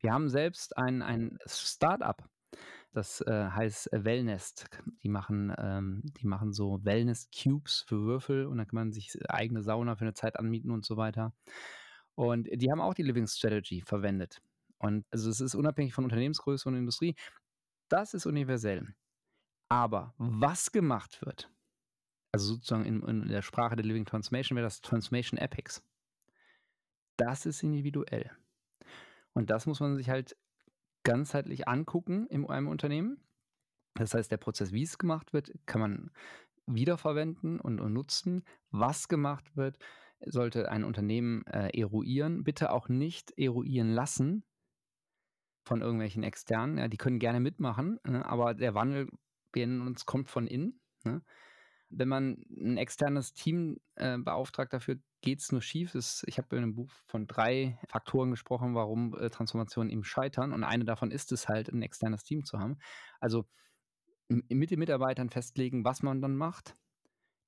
Speaker 2: Wir haben selbst ein, ein Start-up, das äh, heißt Wellnest. Die machen, ähm, die machen so Wellness-Cubes für Würfel und dann kann man sich eigene Sauna für eine Zeit anmieten und so weiter. Und die haben auch die Living Strategy verwendet. Und also es ist unabhängig von Unternehmensgröße und Industrie. Das ist universell. Aber was gemacht wird, also sozusagen in, in der Sprache der Living Transformation wäre das Transformation Epics. Das ist individuell. Und das muss man sich halt ganzheitlich angucken in einem Unternehmen. Das heißt, der Prozess, wie es gemacht wird, kann man wiederverwenden und, und nutzen. Was gemacht wird, sollte ein Unternehmen äh, eruieren. Bitte auch nicht eruieren lassen von irgendwelchen externen. Ja, die können gerne mitmachen, ne, aber der Wandel, wir uns, kommt von innen. Ne? Wenn man ein externes Team äh, beauftragt dafür, geht es nur schief. Das, ich habe in einem Buch von drei Faktoren gesprochen, warum äh, Transformationen eben scheitern. Und eine davon ist es halt, ein externes Team zu haben. Also mit den Mitarbeitern festlegen, was man dann macht,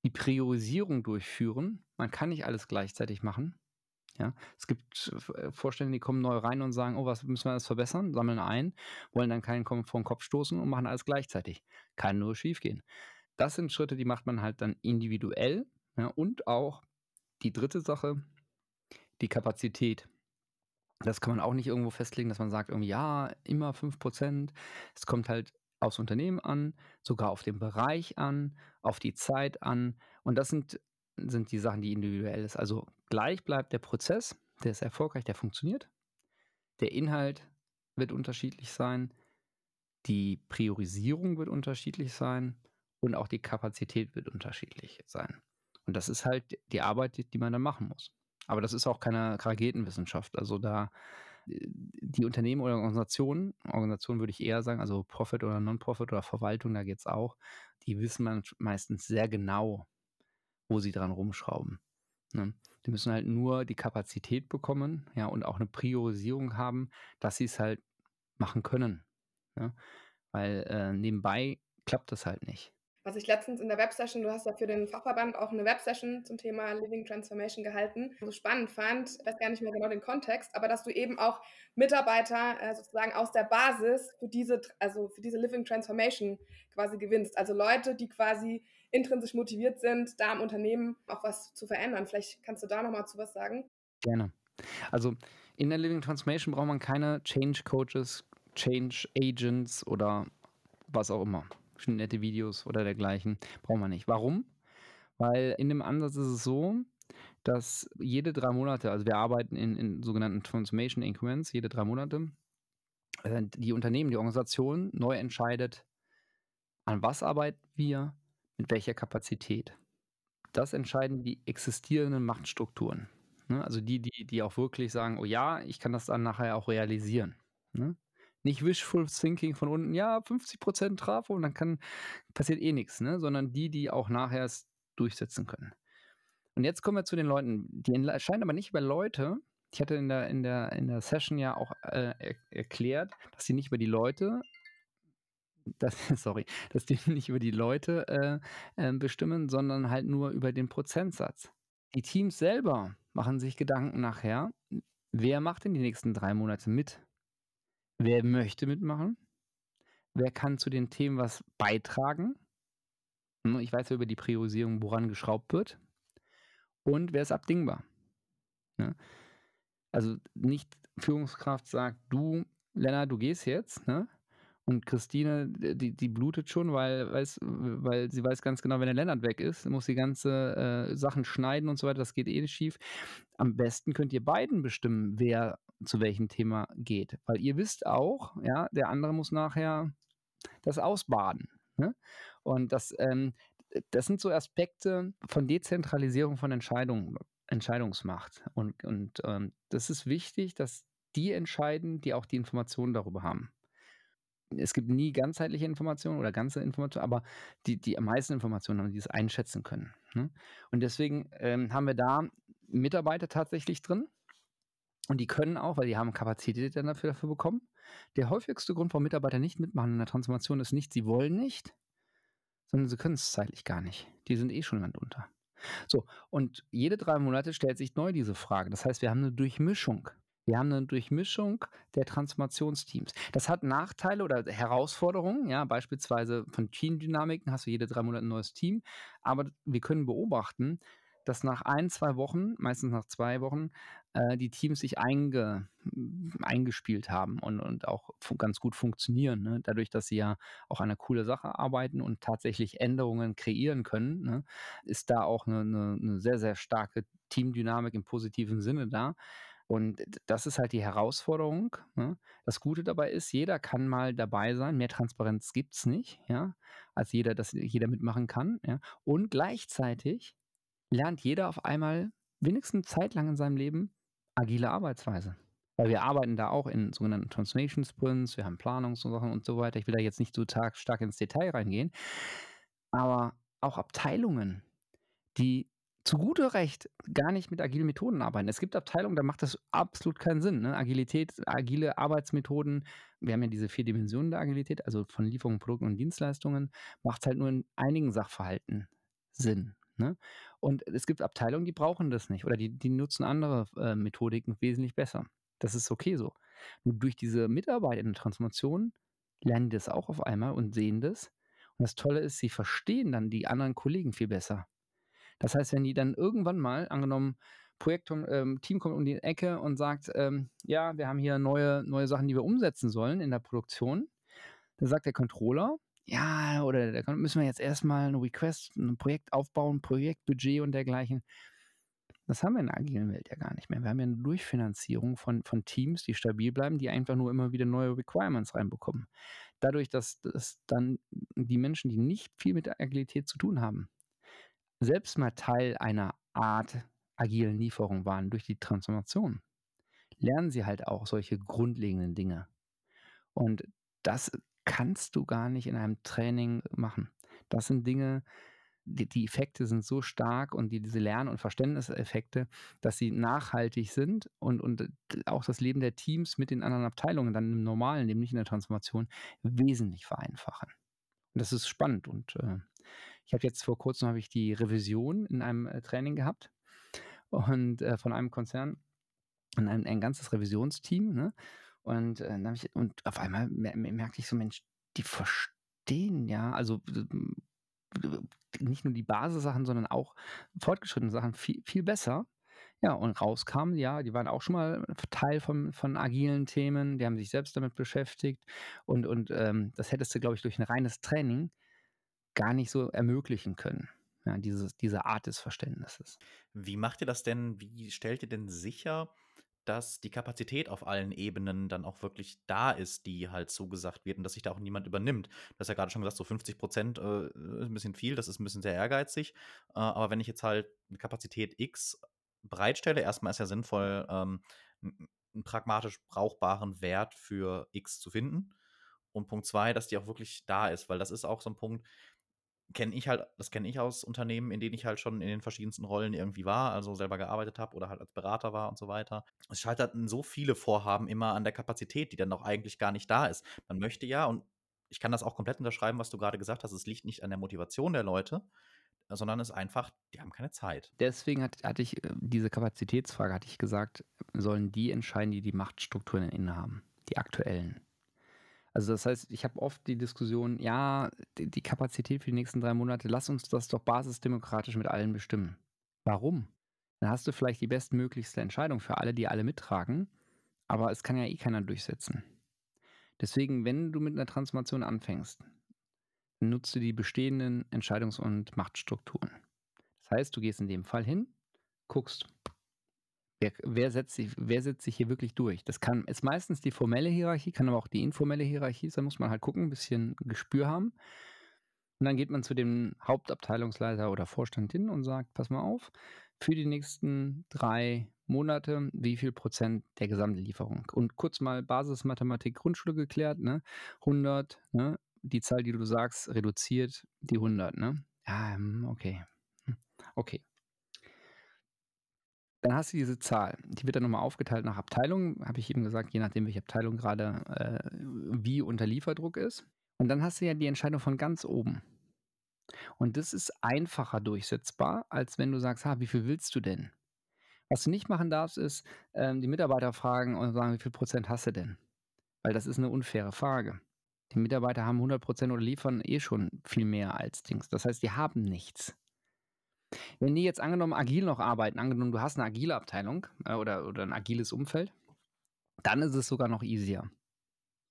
Speaker 2: die Priorisierung durchführen. Man kann nicht alles gleichzeitig machen. Ja, es gibt äh, Vorstände, die kommen neu rein und sagen, oh, was müssen wir alles verbessern, sammeln ein, wollen dann keinen vor den Kopf stoßen und machen alles gleichzeitig. Kann nur schief gehen. Das sind Schritte, die macht man halt dann individuell ja, und auch die dritte Sache, die Kapazität. Das kann man auch nicht irgendwo festlegen, dass man sagt, irgendwie, ja, immer 5%. Es kommt halt aufs Unternehmen an, sogar auf den Bereich an, auf die Zeit an. Und das sind, sind die Sachen, die individuell ist. Also gleich bleibt der Prozess, der ist erfolgreich, der funktioniert. Der Inhalt wird unterschiedlich sein. Die Priorisierung wird unterschiedlich sein und auch die Kapazität wird unterschiedlich sein. Und das ist halt die Arbeit, die, man dann machen muss. Aber das ist auch keine Raketenwissenschaft. Also da äh, die Unternehmen oder Organisationen, Organisationen würde ich eher sagen, also Profit oder Non-Profit oder Verwaltung, da geht es auch, die wissen man meistens sehr genau, wo sie dran rumschrauben. Ne? Die müssen halt nur die Kapazität bekommen, ja, und auch eine Priorisierung haben, dass sie es halt machen können. Ja? Weil äh, nebenbei klappt das halt nicht
Speaker 3: was ich letztens in der Websession, du hast ja für den Fachverband auch eine Websession zum Thema Living Transformation gehalten, so spannend fand, ich weiß gar nicht mehr genau den Kontext, aber dass du eben auch Mitarbeiter äh, sozusagen aus der Basis für diese, also für diese Living Transformation quasi gewinnst. Also Leute, die quasi intrinsisch motiviert sind, da im Unternehmen auch was zu verändern. Vielleicht kannst du da nochmal zu was sagen.
Speaker 2: Gerne. Also in der Living Transformation braucht man keine Change Coaches, Change Agents oder was auch immer nette Videos oder dergleichen. Brauchen wir nicht. Warum? Weil in dem Ansatz ist es so, dass jede drei Monate, also wir arbeiten in, in sogenannten Transformation Increments, jede drei Monate, äh, die Unternehmen, die Organisation neu entscheidet, an was arbeiten wir, mit welcher Kapazität. Das entscheiden die existierenden Machtstrukturen. Ne? Also die, die, die auch wirklich sagen, oh ja, ich kann das dann nachher auch realisieren. Nicht wishful thinking von unten, ja, 50% Trafo und dann kann, passiert eh nichts, ne? sondern die, die auch nachher es durchsetzen können. Und jetzt kommen wir zu den Leuten, die erscheinen aber nicht über Leute. Ich hatte in der, in der, in der Session ja auch äh, er, erklärt, dass die nicht über die Leute, das, sorry, dass die nicht über die Leute äh, äh, bestimmen, sondern halt nur über den Prozentsatz. Die Teams selber machen sich Gedanken nachher, wer macht in die nächsten drei Monate mit? Wer möchte mitmachen? wer kann zu den Themen was beitragen. Ne, ich weiß ja über die Priorisierung, woran geschraubt wird. Und wer ist abdingbar. Ne? Also nicht Führungskraft sagt, du, Lennart, du gehst jetzt, ne? Und Christine, die, die blutet schon, weil, weiß, weil sie weiß ganz genau, wenn der Lennart weg ist, muss sie ganze äh, Sachen schneiden und so weiter. Das geht eh nicht schief. Am besten könnt ihr beiden bestimmen, wer zu welchem Thema geht. Weil ihr wisst auch, ja, der andere muss nachher das ausbaden. Ne? Und das, ähm, das sind so Aspekte von Dezentralisierung von Entscheidungen, Entscheidungsmacht. Und, und ähm, das ist wichtig, dass die entscheiden, die auch die Informationen darüber haben es gibt nie ganzheitliche Informationen oder ganze Informationen, aber die, die am meisten Informationen haben, die es einschätzen können. Ne? Und deswegen ähm, haben wir da Mitarbeiter tatsächlich drin. Und die können auch, weil die haben Kapazität dann dafür, dafür bekommen. Der häufigste Grund, warum Mitarbeiter nicht mitmachen in der Transformation, ist nicht, sie wollen nicht, sondern sie können es zeitlich gar nicht. Die sind eh schon jemand unter. So, und jede drei Monate stellt sich neu diese Frage. Das heißt, wir haben eine Durchmischung. Wir haben eine Durchmischung der Transformationsteams. Das hat Nachteile oder Herausforderungen, ja, beispielsweise von Teamdynamiken hast du jede drei Monate ein neues Team, aber wir können beobachten, dass nach ein, zwei Wochen, meistens nach zwei Wochen, äh, die Teams sich einge, eingespielt haben und, und auch ganz gut funktionieren. Ne? Dadurch, dass sie ja auch an einer coole Sache arbeiten und tatsächlich Änderungen kreieren können, ne? ist da auch eine, eine, eine sehr, sehr starke Teamdynamik im positiven Sinne da. Und das ist halt die Herausforderung. Ne? Das Gute dabei ist, jeder kann mal dabei sein. Mehr Transparenz gibt es nicht, ja, als jeder, dass jeder mitmachen kann. Ja? Und gleichzeitig lernt jeder auf einmal wenigstens zeitlang in seinem Leben agile Arbeitsweise. Weil wir arbeiten da auch in sogenannten Transformation Sprints, wir haben Planungssachen und so weiter. Ich will da jetzt nicht so stark ins Detail reingehen. Aber auch Abteilungen, die zu guter Recht gar nicht mit agilen Methoden arbeiten. Es gibt Abteilungen, da macht das absolut keinen Sinn. Ne? Agilität, agile Arbeitsmethoden, wir haben ja diese vier Dimensionen der Agilität, also von Lieferungen, Produkten und Dienstleistungen, macht es halt nur in einigen Sachverhalten Sinn. Ne? Und es gibt Abteilungen, die brauchen das nicht oder die, die nutzen andere äh, Methodiken wesentlich besser. Das ist okay so. Nur durch diese Mitarbeit in der Transformation lernen die das auch auf einmal und sehen das. Und das Tolle ist, sie verstehen dann die anderen Kollegen viel besser. Das heißt, wenn die dann irgendwann mal, angenommen, Projekt, ähm, Team kommt um die Ecke und sagt, ähm, ja, wir haben hier neue, neue Sachen, die wir umsetzen sollen in der Produktion, dann sagt der Controller, ja, oder da müssen wir jetzt erstmal ein Request, ein Projekt aufbauen, Projektbudget und dergleichen. Das haben wir in der agilen Welt ja gar nicht mehr. Wir haben ja eine Durchfinanzierung von, von Teams, die stabil bleiben, die einfach nur immer wieder neue Requirements reinbekommen. Dadurch, dass, dass dann die Menschen, die nicht viel mit Agilität zu tun haben, selbst mal Teil einer Art agilen Lieferung waren durch die Transformation, lernen sie halt auch solche grundlegenden Dinge. Und das kannst du gar nicht in einem Training machen. Das sind Dinge, die, die Effekte sind so stark und die, diese Lern- und Verständniseffekte, dass sie nachhaltig sind und, und auch das Leben der Teams mit den anderen Abteilungen dann im normalen nicht in der Transformation, wesentlich vereinfachen. Und das ist spannend und äh, ich habe jetzt vor kurzem ich die Revision in einem äh, Training gehabt und äh, von einem Konzern und ein, ein ganzes Revisionsteam. Ne? Und, äh, ich, und auf einmal mer merkte ich so, Mensch, die verstehen ja, also nicht nur die Basissachen, sondern auch fortgeschrittene Sachen viel, viel besser. Ja, und rauskam, ja, die waren auch schon mal Teil von, von agilen Themen, die haben sich selbst damit beschäftigt und, und ähm, das hättest du, glaube ich, durch ein reines Training gar nicht so ermöglichen können. Ja, dieses, diese Art des Verständnisses.
Speaker 1: Wie macht ihr das denn? Wie stellt ihr denn sicher, dass die Kapazität auf allen Ebenen dann auch wirklich da ist, die halt zugesagt wird und dass sich da auch niemand übernimmt. Du hast ja gerade schon gesagt, so 50 Prozent äh, ist ein bisschen viel, das ist ein bisschen sehr ehrgeizig. Äh, aber wenn ich jetzt halt eine Kapazität X bereitstelle, erstmal ist ja sinnvoll, ähm, einen pragmatisch brauchbaren Wert für X zu finden. Und Punkt zwei, dass die auch wirklich da ist, weil das ist auch so ein Punkt, kenne ich halt, das kenne ich aus Unternehmen, in denen ich halt schon in den verschiedensten Rollen irgendwie war, also selber gearbeitet habe oder halt als Berater war und so weiter. Es scheitert so viele Vorhaben immer an der Kapazität, die dann auch eigentlich gar nicht da ist. Man möchte ja, und ich kann das auch komplett unterschreiben, was du gerade gesagt hast, es liegt nicht an der Motivation der Leute, sondern es ist einfach, die haben keine Zeit.
Speaker 2: Deswegen hat, hatte ich äh, diese Kapazitätsfrage, hatte ich gesagt, sollen die entscheiden, die die Machtstrukturen innehaben, die aktuellen. Also das heißt, ich habe oft die Diskussion, ja, die, die Kapazität für die nächsten drei Monate, lass uns das doch basisdemokratisch mit allen bestimmen. Warum? Dann hast du vielleicht die bestmöglichste Entscheidung für alle, die alle mittragen, aber es kann ja eh keiner durchsetzen. Deswegen, wenn du mit einer Transformation anfängst, nutzt du die bestehenden Entscheidungs- und Machtstrukturen. Das heißt, du gehst in dem Fall hin, guckst, wer, wer, setzt sich, wer setzt sich hier wirklich durch. Das kann, ist meistens die formelle Hierarchie, kann aber auch die informelle Hierarchie sein, muss man halt gucken, ein bisschen Gespür haben. Und dann geht man zu dem Hauptabteilungsleiter oder Vorstand hin und sagt, pass mal auf, für die nächsten drei Monate, wie viel Prozent der Gesamtlieferung. Und kurz mal Basismathematik Grundschule geklärt, ne? 100, ne? Die Zahl, die du sagst, reduziert die 100, ne? Ja, hm, okay. Hm, okay. Dann hast du diese Zahl. Die wird dann nochmal aufgeteilt nach Abteilungen, habe ich eben gesagt, je nachdem, welche Abteilung gerade äh, wie unter Lieferdruck ist. Und dann hast du ja die Entscheidung von ganz oben. Und das ist einfacher durchsetzbar, als wenn du sagst, ha, wie viel willst du denn? Was du nicht machen darfst, ist ähm, die Mitarbeiter fragen und sagen, wie viel Prozent hast du denn? Weil das ist eine unfaire Frage. Die Mitarbeiter haben 100 Prozent oder liefern eh schon viel mehr als Dings. Das heißt, die haben nichts. Wenn die jetzt angenommen agil noch arbeiten, angenommen du hast eine agile Abteilung äh, oder, oder ein agiles Umfeld, dann ist es sogar noch easier.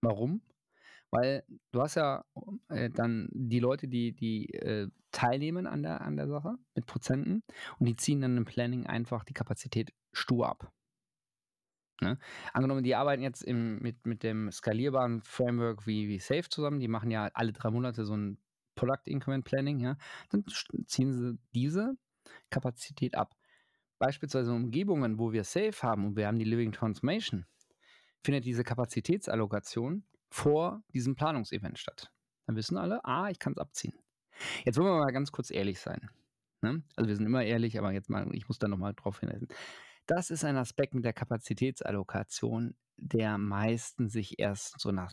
Speaker 2: Warum? Weil du hast ja äh, dann die Leute, die, die äh, teilnehmen an der, an der Sache mit Prozenten und die ziehen dann im Planning einfach die Kapazität stur ab. Ne? Angenommen, die arbeiten jetzt im, mit, mit dem skalierbaren Framework wie, wie Safe zusammen, die machen ja alle drei Monate so ein Product Increment Planning, ja, dann ziehen sie diese Kapazität ab. Beispielsweise in Umgebungen, wo wir Safe haben und wir haben die Living Transformation, findet diese Kapazitätsallokation vor diesem Planungsevent statt. Dann wissen alle, ah, ich kann es abziehen. Jetzt wollen wir mal ganz kurz ehrlich sein. Ne? Also wir sind immer ehrlich, aber jetzt mal, ich muss da nochmal drauf hinweisen. Das ist ein Aspekt mit der Kapazitätsallokation, der meistens sich erst so nach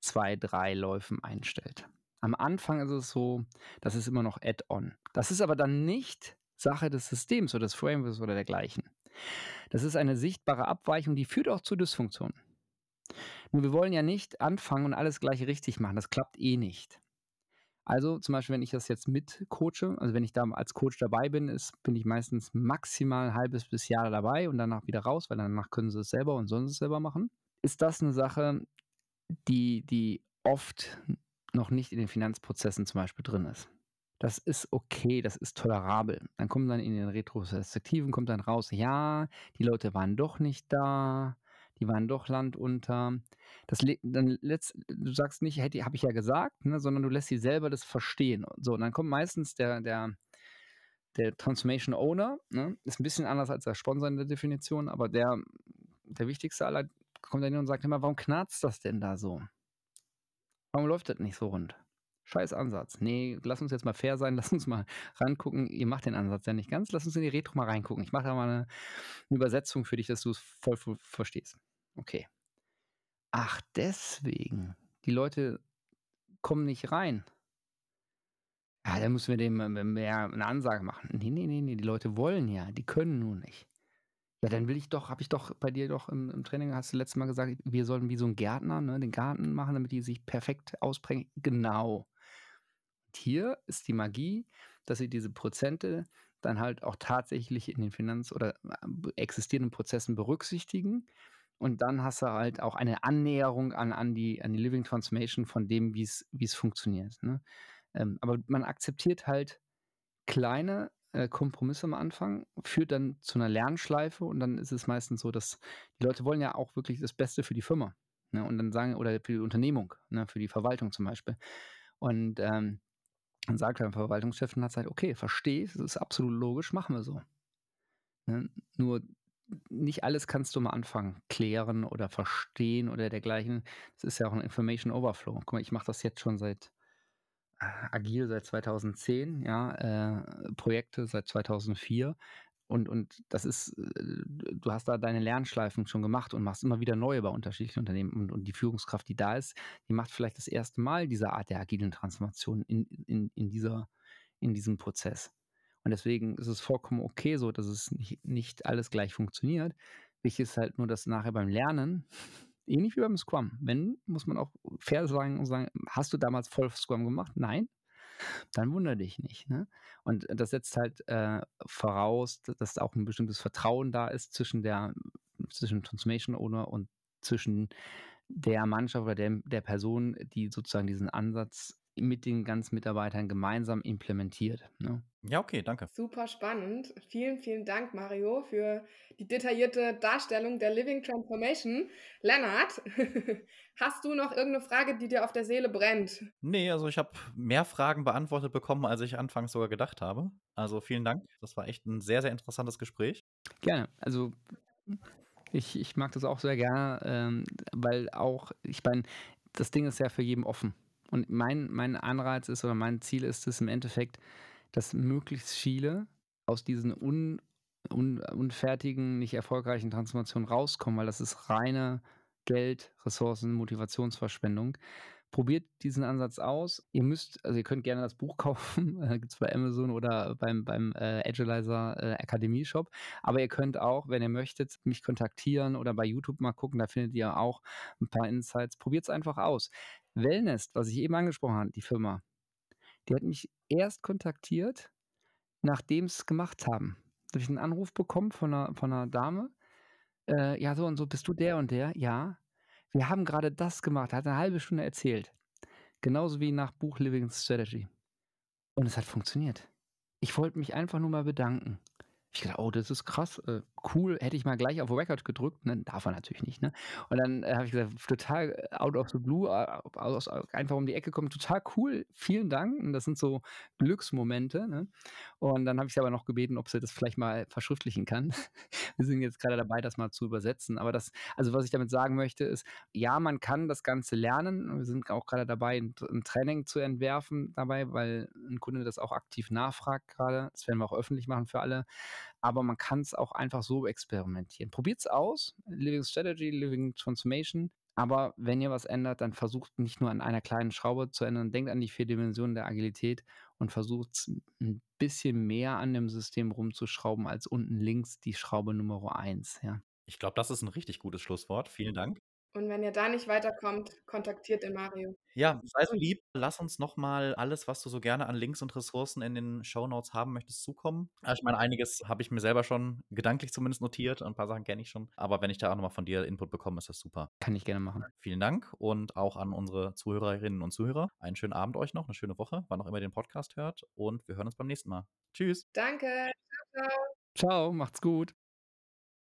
Speaker 2: zwei, drei Läufen einstellt. Am Anfang ist es so, das ist immer noch Add-on. Das ist aber dann nicht Sache des Systems oder des Frameworks oder dergleichen. Das ist eine sichtbare Abweichung, die führt auch zu Dysfunktionen. Nur wir wollen ja nicht anfangen und alles gleich richtig machen. Das klappt eh nicht. Also zum Beispiel, wenn ich das jetzt mit coache, also wenn ich da als Coach dabei bin, ist, bin ich meistens maximal ein halbes bis Jahr dabei und danach wieder raus, weil danach können sie es selber und sollen es selber machen. Ist das eine Sache, die, die oft noch nicht in den Finanzprozessen zum Beispiel drin ist? Das ist okay, das ist tolerabel. Dann kommt dann in den Retrospektiven, kommt dann raus, ja, die Leute waren doch nicht da, die waren doch landunter. Das dann letzt, du sagst nicht, hätte habe ich ja gesagt, ne, sondern du lässt sie selber das verstehen. So, und dann kommt meistens der, der, der Transformation Owner, ne, ist ein bisschen anders als der Sponsor in der Definition, aber der, der wichtigste aller kommt dann hin und sagt immer, warum knarzt das denn da so? Warum läuft das nicht so rund? Scheiß Ansatz. Nee, lass uns jetzt mal fair sein, lass uns mal rangucken. Ihr macht den Ansatz ja nicht ganz. Lass uns in die Retro mal reingucken. Ich mache da mal eine, eine Übersetzung für dich, dass du es voll verstehst. Okay. Ach, deswegen. Die Leute kommen nicht rein. Ja, dann müssen wir dem mehr eine Ansage machen. Nee, nee, nee, nee, die Leute wollen ja, die können nur nicht. Ja, dann will ich doch, habe ich doch bei dir doch im, im, Training, hast du letztes Mal gesagt, wir sollen wie so ein Gärtner, ne, den Garten machen, damit die sich perfekt ausbringen. Genau. Und hier ist die Magie, dass sie diese Prozente dann halt auch tatsächlich in den Finanz- oder äh, existierenden Prozessen berücksichtigen und dann hast du halt auch eine Annäherung an, an, die, an die Living Transformation von dem, wie es funktioniert. Ne? Ähm, aber man akzeptiert halt kleine äh, Kompromisse am Anfang, führt dann zu einer Lernschleife und dann ist es meistens so, dass die Leute wollen ja auch wirklich das Beste für die Firma. Ne? Und dann sagen, oder für die Unternehmung, ne? für die Verwaltung zum Beispiel. Und ähm, dann sagt der Verwaltungschef und hat gesagt, okay, verstehe, das ist absolut logisch, machen wir so. Ne? Nur nicht alles kannst du am Anfang klären oder verstehen oder dergleichen. Das ist ja auch ein Information Overflow. Guck mal, ich mache das jetzt schon seit agil seit 2010, ja, äh, Projekte seit 2004. Und, und das ist, äh, du hast da deine Lernschleifen schon gemacht und machst immer wieder neue bei unterschiedlichen Unternehmen. Und, und die Führungskraft, die da ist, die macht vielleicht das erste Mal diese Art der agilen Transformation in, in, in, dieser, in diesem Prozess. Und deswegen ist es vollkommen okay so, dass es nicht, nicht alles gleich funktioniert. Wichtig ist halt nur, dass nachher beim Lernen ähnlich wie beim Scrum. Wenn, muss man auch fair sagen und sagen, hast du damals voll Scrum gemacht? Nein. Dann wundere dich nicht. Ne? Und das setzt halt äh, voraus, dass auch ein bestimmtes Vertrauen da ist zwischen der zwischen Transformation Owner und zwischen der Mannschaft oder der, der Person, die sozusagen diesen Ansatz mit den ganzen Mitarbeitern gemeinsam implementiert. Ne?
Speaker 1: Ja, okay, danke.
Speaker 3: Super spannend. Vielen, vielen Dank, Mario, für die detaillierte Darstellung der Living Transformation. Lennart, hast du noch irgendeine Frage, die dir auf der Seele brennt?
Speaker 1: Nee, also ich habe mehr Fragen beantwortet bekommen, als ich anfangs sogar gedacht habe. Also vielen Dank. Das war echt ein sehr, sehr interessantes Gespräch.
Speaker 2: Gerne. Also ich, ich mag das auch sehr gerne, ähm, weil auch, ich meine, das Ding ist ja für jeden offen. Und mein, mein Anreiz ist oder mein Ziel ist es im Endeffekt, dass möglichst viele aus diesen un, un, unfertigen, nicht erfolgreichen Transformationen rauskommen, weil das ist reine Geld, Ressourcen, Motivationsverschwendung. Probiert diesen Ansatz aus. Ihr müsst, also ihr könnt gerne das Buch kaufen, äh, gibt es bei Amazon oder beim, beim äh, Agilizer äh, Akademie Shop. Aber ihr könnt auch, wenn ihr möchtet, mich kontaktieren oder bei YouTube mal gucken, da findet ihr auch ein paar Insights. Probiert es einfach aus. Wellnest, was ich eben angesprochen habe, die Firma, die hat mich erst kontaktiert, nachdem sie es gemacht haben. Da habe ich einen Anruf bekommen von einer, von einer Dame. Äh, ja, so und so, bist du der und der? Ja wir haben gerade das gemacht, hat eine halbe Stunde erzählt. Genauso wie nach Buch Living Strategy. Und es hat funktioniert. Ich wollte mich einfach nur mal bedanken. Ich dachte, oh, das ist krass, äh, cool, hätte ich mal gleich auf Record gedrückt. Ne? Darf man natürlich nicht, ne? Und dann äh, habe ich gesagt, total äh, out of the blue, aus, einfach um die Ecke kommen, total cool, vielen Dank. Und das sind so Glücksmomente. Ne? Und dann habe ich sie aber noch gebeten, ob sie das vielleicht mal verschriftlichen kann. Wir sind jetzt gerade dabei, das mal zu übersetzen. Aber das, also was ich damit sagen möchte, ist, ja, man kann das Ganze lernen. Wir sind auch gerade dabei, ein, ein Training zu entwerfen dabei, weil ein Kunde das auch aktiv nachfragt gerade. Das werden wir auch öffentlich machen für alle aber man kann es auch einfach so experimentieren. Probiert es aus, Living Strategy, Living Transformation. Aber wenn ihr was ändert, dann versucht nicht nur an einer kleinen Schraube zu ändern, denkt an die vier Dimensionen der Agilität und versucht ein bisschen mehr an dem System rumzuschrauben als unten links die Schraube Nummer eins. Ja.
Speaker 1: Ich glaube, das ist ein richtig gutes Schlusswort. Vielen Dank.
Speaker 3: Und wenn ihr da nicht weiterkommt, kontaktiert den Mario.
Speaker 1: Ja, sei so lieb. Lass uns nochmal alles, was du so gerne an Links und Ressourcen in den Show Notes haben möchtest, zukommen. Also ich meine, einiges habe ich mir selber schon gedanklich zumindest notiert. Ein paar Sachen kenne ich schon. Aber wenn ich da auch nochmal von dir Input bekomme, ist das super.
Speaker 2: Kann ich gerne machen.
Speaker 1: Vielen Dank und auch an unsere Zuhörerinnen und Zuhörer. Einen schönen Abend euch noch, eine schöne Woche, wann auch immer ihr den Podcast hört. Und wir hören uns beim nächsten Mal. Tschüss.
Speaker 3: Danke. Ciao, ciao.
Speaker 2: Ciao, macht's gut.